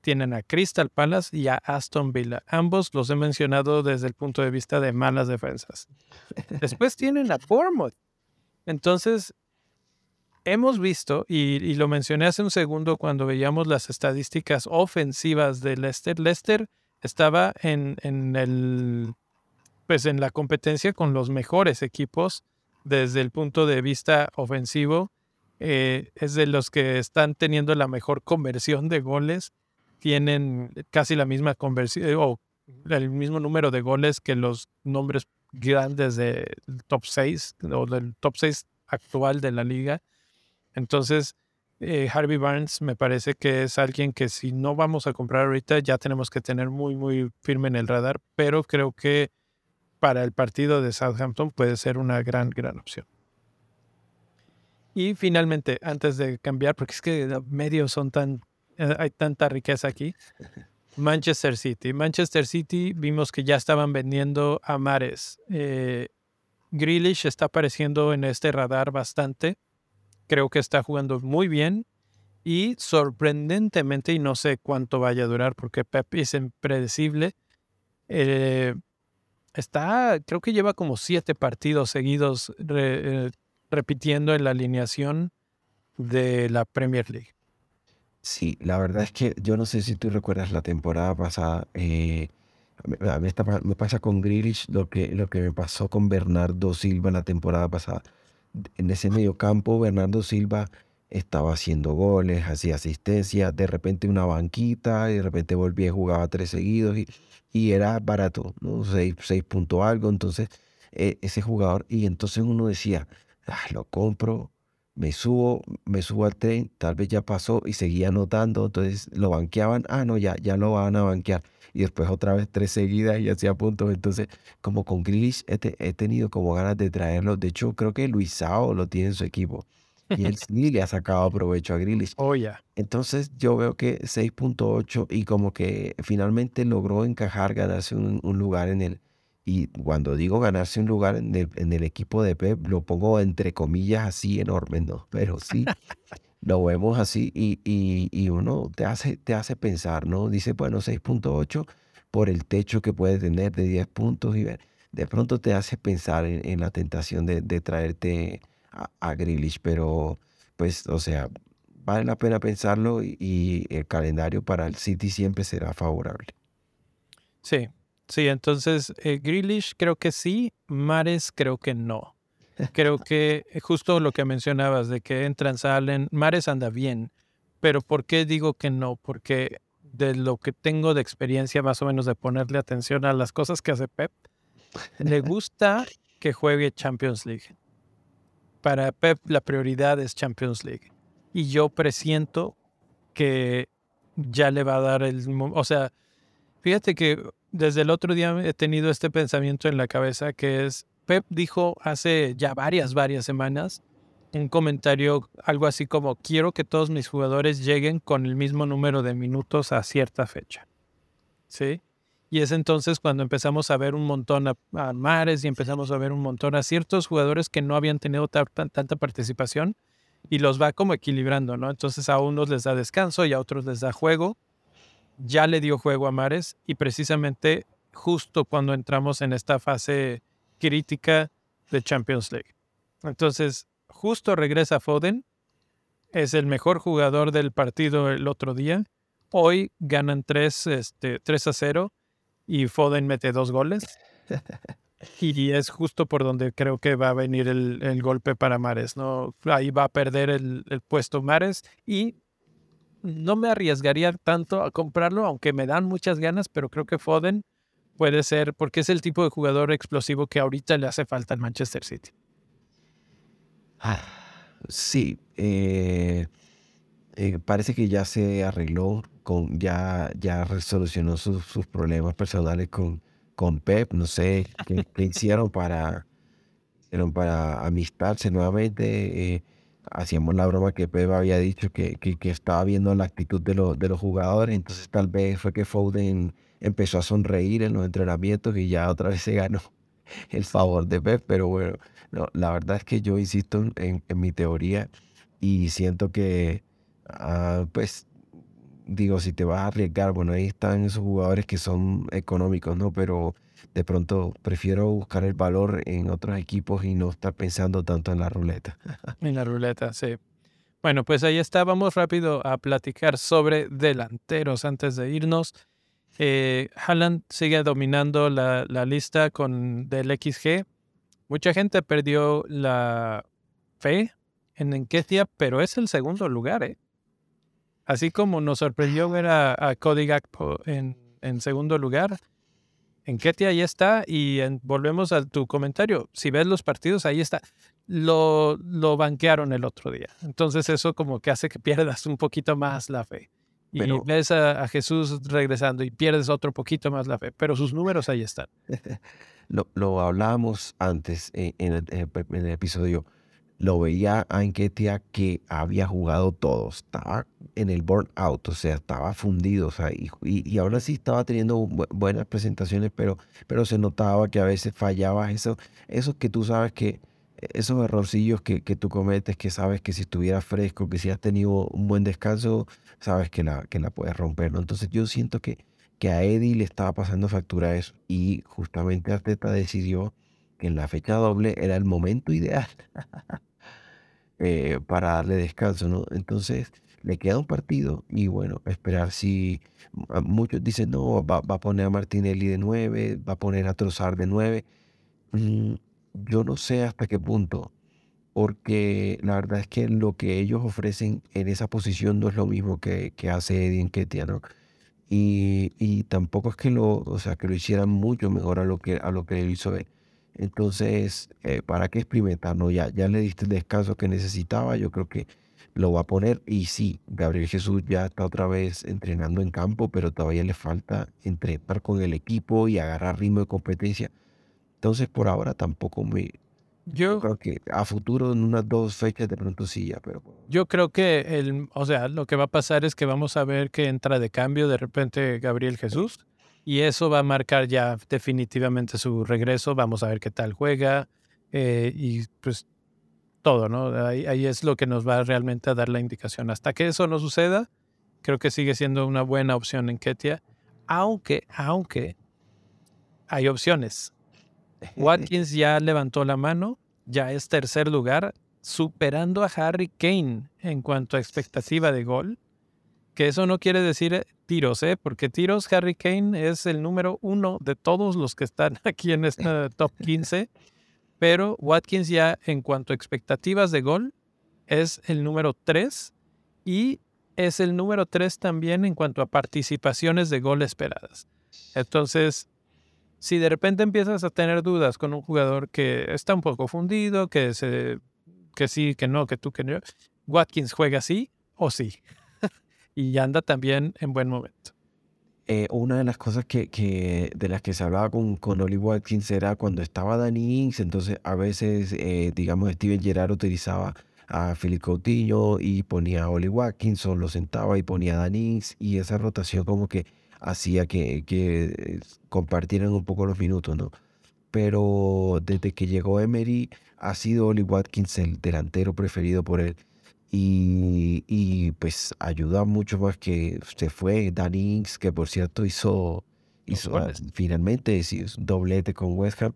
tienen a Crystal Palace y a Aston Villa. Ambos los he mencionado desde el punto de vista de malas defensas. Después tienen a Bournemouth. Entonces, hemos visto, y, lo mencioné hace un segundo cuando veíamos las estadísticas ofensivas de Leicester, Leicester estaba en, el, pues en la competencia con los mejores equipos desde el punto de vista ofensivo. Eh, es de los que están teniendo la mejor conversión de goles. Tienen casi la misma conversión o el mismo número de goles que los nombres grandes del top 6 o del top 6 actual de la liga. Entonces, eh, Harvey Barnes me parece que es alguien que si no vamos a comprar ahorita ya tenemos que tener muy, muy firme en el radar, pero creo que para el partido de Southampton puede ser una gran, gran opción. Y finalmente, antes de cambiar, porque es que medios son tan, eh, hay tanta riqueza aquí, Manchester City. Manchester City vimos que ya estaban vendiendo a Mares. Eh, Grealish está apareciendo en este radar bastante creo que está jugando muy bien y sorprendentemente, y no sé cuánto vaya a durar porque Pep es impredecible, eh, está, creo que lleva como siete partidos seguidos eh, repitiendo en la alineación de la Premier League. Sí, la verdad es que yo no sé si tú recuerdas la temporada pasada. Eh, me, pasa con Grealish lo que, lo que me pasó con Bernardo Silva la temporada pasada en ese mediocampo Bernardo Silva estaba haciendo goles, hacía asistencia, de repente una banquita, y de repente volvía y jugaba tres seguidos y, y era barato, ¿no? Seis, seis puntos algo, entonces e, ese jugador, y entonces uno decía, ah, lo compro, me subo, me subo al tren, tal vez ya pasó y seguía anotando, entonces lo banqueaban, ah, no, ya, ya lo van a banquear. Y después otra vez tres seguidas y hacía puntos. Entonces, como con Grealish he, tenido como ganas de traerlo. De hecho, creo que Luisao lo tiene en su equipo. Y él sí le ha sacado provecho a Grealish. (laughs) Oh, ya. Entonces yo veo que 6.8 y como que finalmente logró encajar, ganarse un, un lugar en el, y cuando digo ganarse un lugar en el, equipo de Pep, lo pongo entre comillas así enorme, ¿no? Pero sí, lo vemos así y, y, uno te hace, te hace pensar, ¿no? Dice, bueno, 6.8 por el techo que puede tener de 10 puntos y ver. De pronto te hace pensar en, la tentación de, traerte a, a pero pues, o sea, vale la pena pensarlo y, y el calendario para el City siempre será favorable. Sí, Sí, entonces eh, Grealish creo que sí, Mares creo que no. Creo que justo lo que mencionabas de que entran, salen, Mares anda bien, pero ¿por qué digo que no? Porque de lo que tengo de experiencia más o menos de ponerle atención a las cosas que hace Pep, le gusta que juegue Champions League. Para Pep la prioridad es Champions League. Y yo presiento que ya le va a dar el... O sea, fíjate que desde el otro día he tenido este pensamiento en la cabeza que es, Pep dijo hace ya varias, varias semanas un comentario, algo así como, quiero que todos mis jugadores lleguen con el mismo número de minutos a cierta fecha. ¿Sí? Y es entonces cuando empezamos a ver un montón a, Mares y empezamos a ver un montón a ciertos jugadores que no habían tenido tanta participación y los va como equilibrando, ¿no? Entonces a unos les da descanso y a otros les da juego. Ya le dio juego a Mares y precisamente justo cuando entramos en esta fase crítica de Champions League. Entonces, justo regresa Foden, es el mejor jugador del partido el otro día. Hoy ganan 3, este, 3 a 0 y Foden mete dos goles. (laughs) Y es justo por donde creo que va a venir el, golpe para Mares, ¿no? Ahí va a perder el, puesto Mares y no me arriesgaría tanto a comprarlo, aunque me dan muchas ganas, pero creo que Foden puede ser, porque es el tipo de jugador explosivo que ahorita le hace falta al Manchester City. Ah, sí, eh, eh, parece que ya se arregló, con, ya, ya resolucionó sus, sus problemas personales con, con Pep, no sé qué, hicieron para, para amistarse nuevamente. Eh, hacíamos la broma que Pep había dicho que, que, estaba viendo la actitud de, de los jugadores, entonces tal vez fue que Foden empezó a sonreír en los entrenamientos y ya otra vez se ganó (laughs) el favor de Pep, pero bueno, no, la verdad es que yo insisto en, mi teoría y siento que, ah, pues, digo, si te vas a arriesgar, bueno, ahí están esos jugadores que son económicos, ¿no? Pero de pronto prefiero buscar el valor en otros equipos y no estar pensando tanto en la ruleta. (laughs) En la ruleta, sí. Bueno, pues ahí está. Vamos rápido a platicar sobre delanteros antes de irnos. Eh, Haaland sigue dominando la, lista con del XG. Mucha gente perdió la fe en Enquetia, pero es el segundo lugar, ¿eh? Así como nos sorprendió ver a, Cody Gakpo en, segundo lugar, en Ketia ahí está y volvemos a tu comentario. Si ves los partidos, ahí está. Lo, lo banquearon el otro día. Entonces eso como que hace que (laughs) pierdas un poquito más la fe. Y ves a, Jesús regresando y pierdes otro poquito más la fe. Pero sus números ahí están. (laughs) lo, lo hablábamos antes en, el, en el episodio lo veía a Enquetia que había jugado todo, estaba en el burnout, o sea, estaba fundido, o sea, y, y, ahora sí estaba teniendo buenas presentaciones, pero, pero se notaba que a veces fallaba eso, eso que tú sabes que, esos errorcillos que, que tú cometes, que sabes que si estuviera fresco, que si has tenido un buen descanso, sabes que la, que la puedes romper, ¿no? Entonces yo siento que, que a Eddie le estaba pasando factura eso, y justamente Arteta decidió que en la fecha doble era el momento ideal (laughs) Eh, para darle descanso, ¿no? Entonces le queda un partido y bueno, esperar si muchos dicen, no, va, a poner a Martinelli de 9, va a poner a Trozar de 9. Mm, yo no sé hasta qué punto, porque la verdad es que lo que ellos ofrecen en esa posición no es lo mismo que, que hace Eddie Enquetia, ¿no? Y, y tampoco es que lo, o sea, que lo hicieran mucho mejor a lo que, a lo que hizo él. Entonces, eh, ¿para qué experimentar? No, ya, ya le diste el descanso que necesitaba, yo creo que lo va a poner. Y sí, Gabriel Jesús ya está otra vez entrenando en campo, pero todavía le falta entrenar con el equipo y agarrar ritmo de competencia. Entonces, por ahora tampoco me... Yo, creo que a futuro, en unas dos fechas, de pronto sí ya, pero... Yo creo que, el, o sea, lo que va a pasar es que vamos a ver que entra de cambio de repente Gabriel Jesús y eso va a marcar ya definitivamente su regreso. Vamos a ver qué tal juega eh, y pues todo, ¿no? Ahí, es lo que nos va realmente a dar la indicación. Hasta que eso no suceda, creo que sigue siendo una buena opción en Ketia, aunque, aunque hay opciones. Watkins ya levantó la mano, ya es tercer lugar, superando a Harry Kane en cuanto a expectativa de gol. Que eso no quiere decir tiros, ¿eh? Porque tiros, Harry Kane es el número uno de todos los que están (laughs) aquí en esta top 15. Pero Watkins ya en cuanto a expectativas de gol es el número 3 y es el número 3 también en cuanto a participaciones de gol esperadas. Entonces, si de repente empiezas a tener dudas con un jugador que está un poco fundido, que, se, que sí, que no, que tú, que no, Watkins juega así o sí (laughs) y anda también en buen momento. Eh, una de las cosas que, que, de las que se hablaba con, con Oli Watkins era cuando estaba Danny Ings, entonces a veces, eh, digamos, Steven Gerrard utilizaba a Philip Coutinho y ponía a Oli Watkinson, lo sentaba y ponía a Danix y esa rotación como que hacía que, que compartieran un poco los minutos, ¿no? Pero desde que llegó Emery ha sido Oli Watkins el delantero preferido por él y, y pues ayuda mucho más que se fue Danix, que por cierto hizo, hizo finalmente un doblete con West Ham.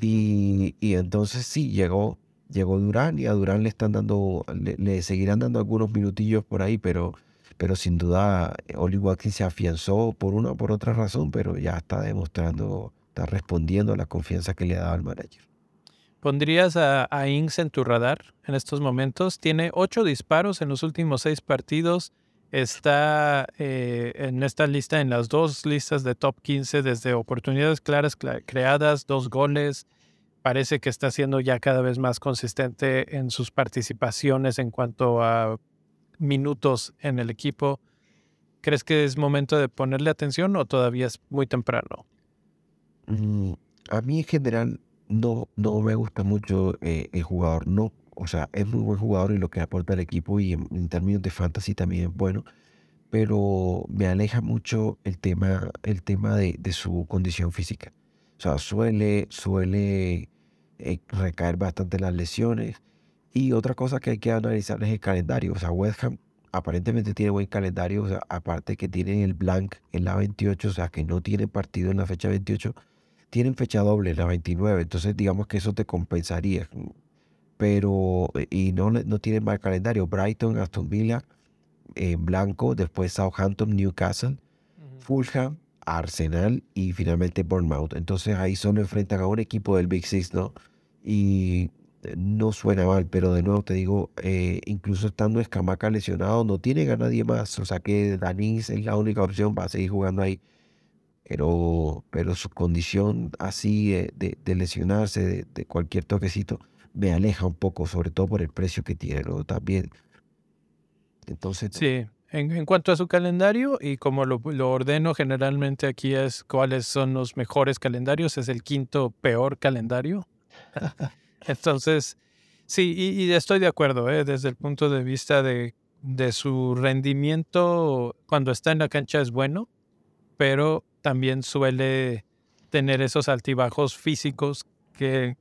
Y, y entonces sí, llegó, llegó Durán y a Durán le están dando, le, seguirán dando algunos minutillos por ahí, pero, pero sin duda Oli Watkins se afianzó por una o por otra razón, pero ya está demostrando, está respondiendo a la confianza que le ha dado al manager. ¿Pondrías a, a Ings en tu radar en estos momentos? Tiene ocho disparos en los últimos seis partidos. Está eh, en esta lista, en las dos listas de top 15, desde oportunidades claras creadas, dos goles, parece que está siendo ya cada vez más consistente en sus participaciones en cuanto a minutos en el equipo. ¿Crees que es momento de ponerle atención o todavía es muy temprano? Mm, a mí en general no, no me gusta mucho eh, el jugador. No, o sea, es muy buen jugador y lo que aporta al equipo y en, términos de fantasy también es bueno. Pero me aleja mucho el tema, el tema de, de su condición física. O sea, suele, suele eh, recaer bastante las lesiones. Y otra cosa que hay que analizar es el calendario. O sea, West Ham aparentemente tiene buen calendario. O sea, aparte que tienen el blank en la 28, o sea, que no tienen partido en la fecha 28, tienen fecha doble en la 29. Entonces, digamos que eso te compensaría. Pero, eh, y no, no tienen mal calendario. Brighton, Aston Villa, en blanco, después Southampton, Newcastle, Fulham, Arsenal y finalmente Bournemouth. Entonces ahí solo enfrentan a un equipo del Big Six, ¿no? y eh, no suena mal, pero de nuevo te digo, eh, incluso estando Escamaca lesionado, no tiene a nadie más. O sea que Danis es la única opción para seguir jugando ahí. Pero, pero su condición así de, lesionarse de, cualquier toquecito me aleja un poco, sobre todo por el precio que tiene, ¿no? También. Entonces. Sí, en, cuanto a su calendario y como lo, lo, ordeno generalmente aquí es cuáles son los mejores calendarios, es el quinto peor calendario. (laughs) Entonces, sí, y, estoy de acuerdo, ¿eh? desde el punto de vista de, su rendimiento, cuando está en la cancha es bueno, pero también suele tener esos altibajos físicos que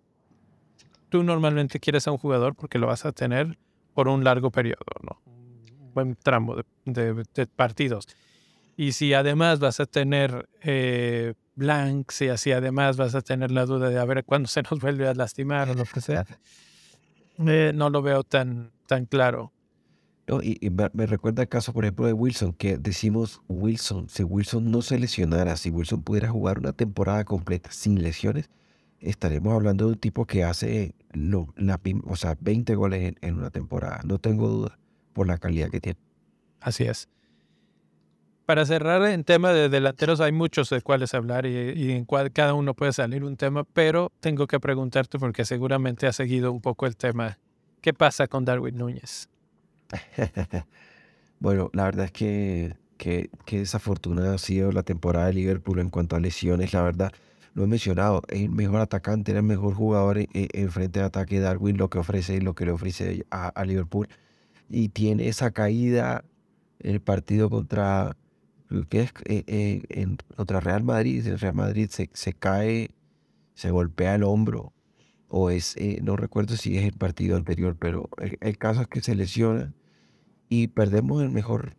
tú normalmente quieres a un jugador porque lo vas a tener por un largo periodo, ¿no? Un buen tramo de, partidos. Y si además vas a tener eh, blanks y así además vas a tener la duda de a ver cuándo se nos (laughs) vuelve a lastimar o lo que sea. Eh, no lo veo tan, tan claro. y, me, recuerda el caso, por ejemplo, de Wilson, que decimos Wilson, si Wilson no se lesionara, si Wilson pudiera jugar una temporada completa sin lesiones, estaremos hablando de un tipo que hace lo, la, o sea, 20 goles en una temporada. No tengo duda por la calidad que tiene. Así es para cerrar en tema de delanteros hay muchos de cuáles hablar y, en cual cada uno puede salir un tema, pero tengo que preguntarte porque seguramente has seguido un poco el tema. ¿Qué pasa con Darwin Núñez? (laughs) bueno, la verdad es que, que, desafortunada ha sido la temporada de Liverpool en cuanto a lesiones, la verdad. Lo he mencionado, es el mejor atacante, el mejor jugador en, frente de ataque Darwin, lo que ofrece y lo que le ofrece a, a Liverpool. Y tiene esa caída en el partido contra, es eh, eh, en otra Real Madrid, el Real Madrid se, se, cae, se golpea el hombro, o es, eh, no recuerdo si es el partido anterior, pero el, caso es que se lesiona y perdemos el mejor.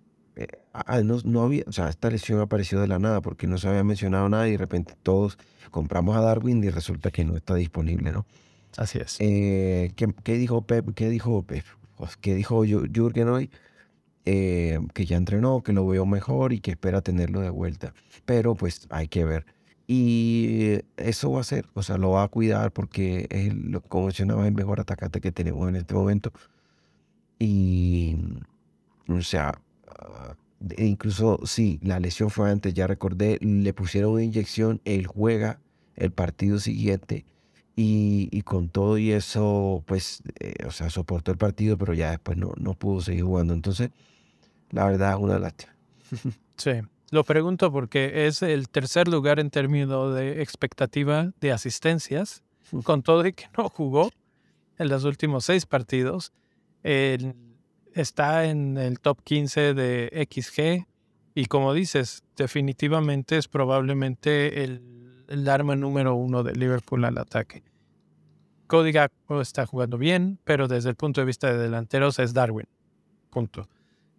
Ah, no, no, había, o sea, esta lesión apareció de la nada porque no se había mencionado nada y de repente todos compramos a Darwin y resulta que no está disponible, ¿no? Así es. ¿qué, ¿qué, dijo Pep? ¿Qué dijo Pep? Pues, ¿Qué dijo Jürgen hoy? Eh, que ya entrenó, que lo veo mejor y que espera tenerlo de vuelta. Pero pues hay que ver. Y eso va a ser, o sea, lo va a cuidar porque es, como mencionaba, el mejor atacante que tenemos en este momento. Y, o sea, ah, incluso sí, la lesión fue antes, ya recordé, le pusieron una inyección, él juega el partido siguiente. Y, y, con todo y eso, pues, eh, o sea, soportó el partido, pero ya después no, no pudo seguir jugando. Entonces, la verdad, una lástima. (laughs) Sí, lo pregunto porque es el tercer lugar en términos de expectativa de asistencias, con todo y que no jugó en los últimos seis partidos. está en el top 15 de XG y como dices, definitivamente es probablemente el, el arma número uno de Liverpool al ataque. Cody Gakpo está jugando bien, pero desde el punto de vista de delanteros es Darwin. Punto.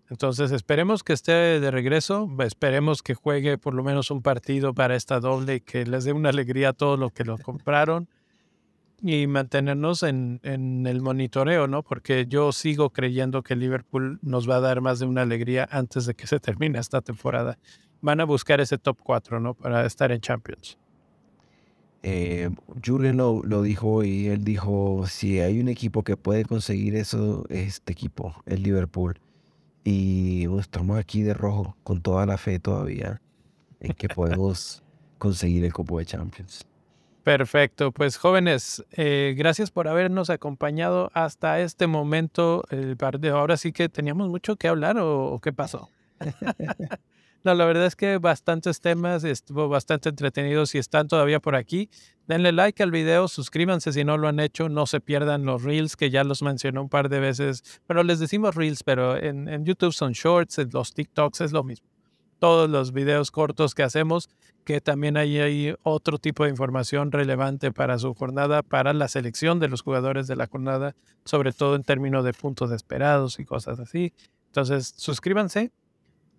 Entonces esperemos que esté de regreso, esperemos que juegue por lo menos un partido para esta doble que les dé una alegría a todos los que lo compraron y mantenernos en, en, el monitoreo, ¿no? Porque yo sigo creyendo que Liverpool nos va a dar más de una alegría antes de que se termine esta temporada. Van a buscar ese top 4, ¿no? Para estar en Champions. Eh, lo, lo, dijo y él dijo, si hay un equipo que puede conseguir eso, este equipo, el Liverpool. Y estamos aquí de rojo con toda la fe todavía en que podemos (laughs) conseguir el Copo de Champions. Perfecto, pues jóvenes, eh, gracias por habernos acompañado hasta este momento. El partido. Ahora sí que teníamos mucho que hablar o, qué pasó. (laughs) no, la verdad es que bastantes temas, estuvo bastante entretenido. Si están todavía por aquí, denle like al video, suscríbanse si no lo han hecho, no se pierdan los reels que ya los mencioné un par de veces. Bueno, les decimos reels, pero en, en YouTube son shorts, en los TikToks es lo mismo todos los videos cortos que hacemos, que también hay, hay otro tipo de información relevante para su jornada, para la selección de los jugadores de la jornada, sobre todo en términos de puntos esperados y cosas así. Entonces, suscríbanse,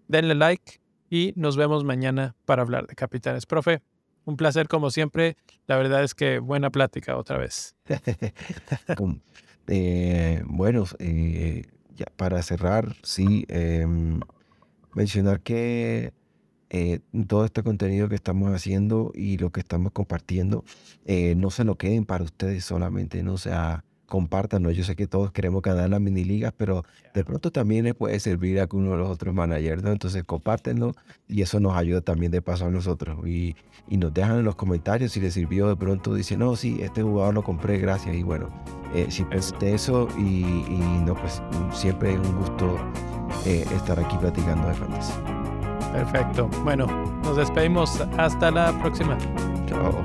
denle like y nos vemos mañana para hablar de capitanes. Profe, un placer como siempre. La verdad es que buena plática otra vez. (laughs) eh, bueno, eh, ya para cerrar, sí, em, mencionar que eh, todo este contenido que estamos haciendo y lo que estamos compartiendo eh, no se lo queden para ustedes solamente, no sea compártanlo. Yo sé que todos queremos ganar las mini ligas, pero de pronto también les puede servir a uno de los otros managers, ¿no? Entonces compártenlo y eso nos ayuda también de paso a nosotros. Y, y nos dejan en los comentarios si les sirvió de pronto, dicen, no, sí, este jugador lo compré, gracias. Y bueno, eh, si pensaste eso y, y, no, pues siempre es un gusto eh, estar aquí platicando de fantasy. Perfecto. Bueno, nos despedimos. Hasta la próxima. Chao.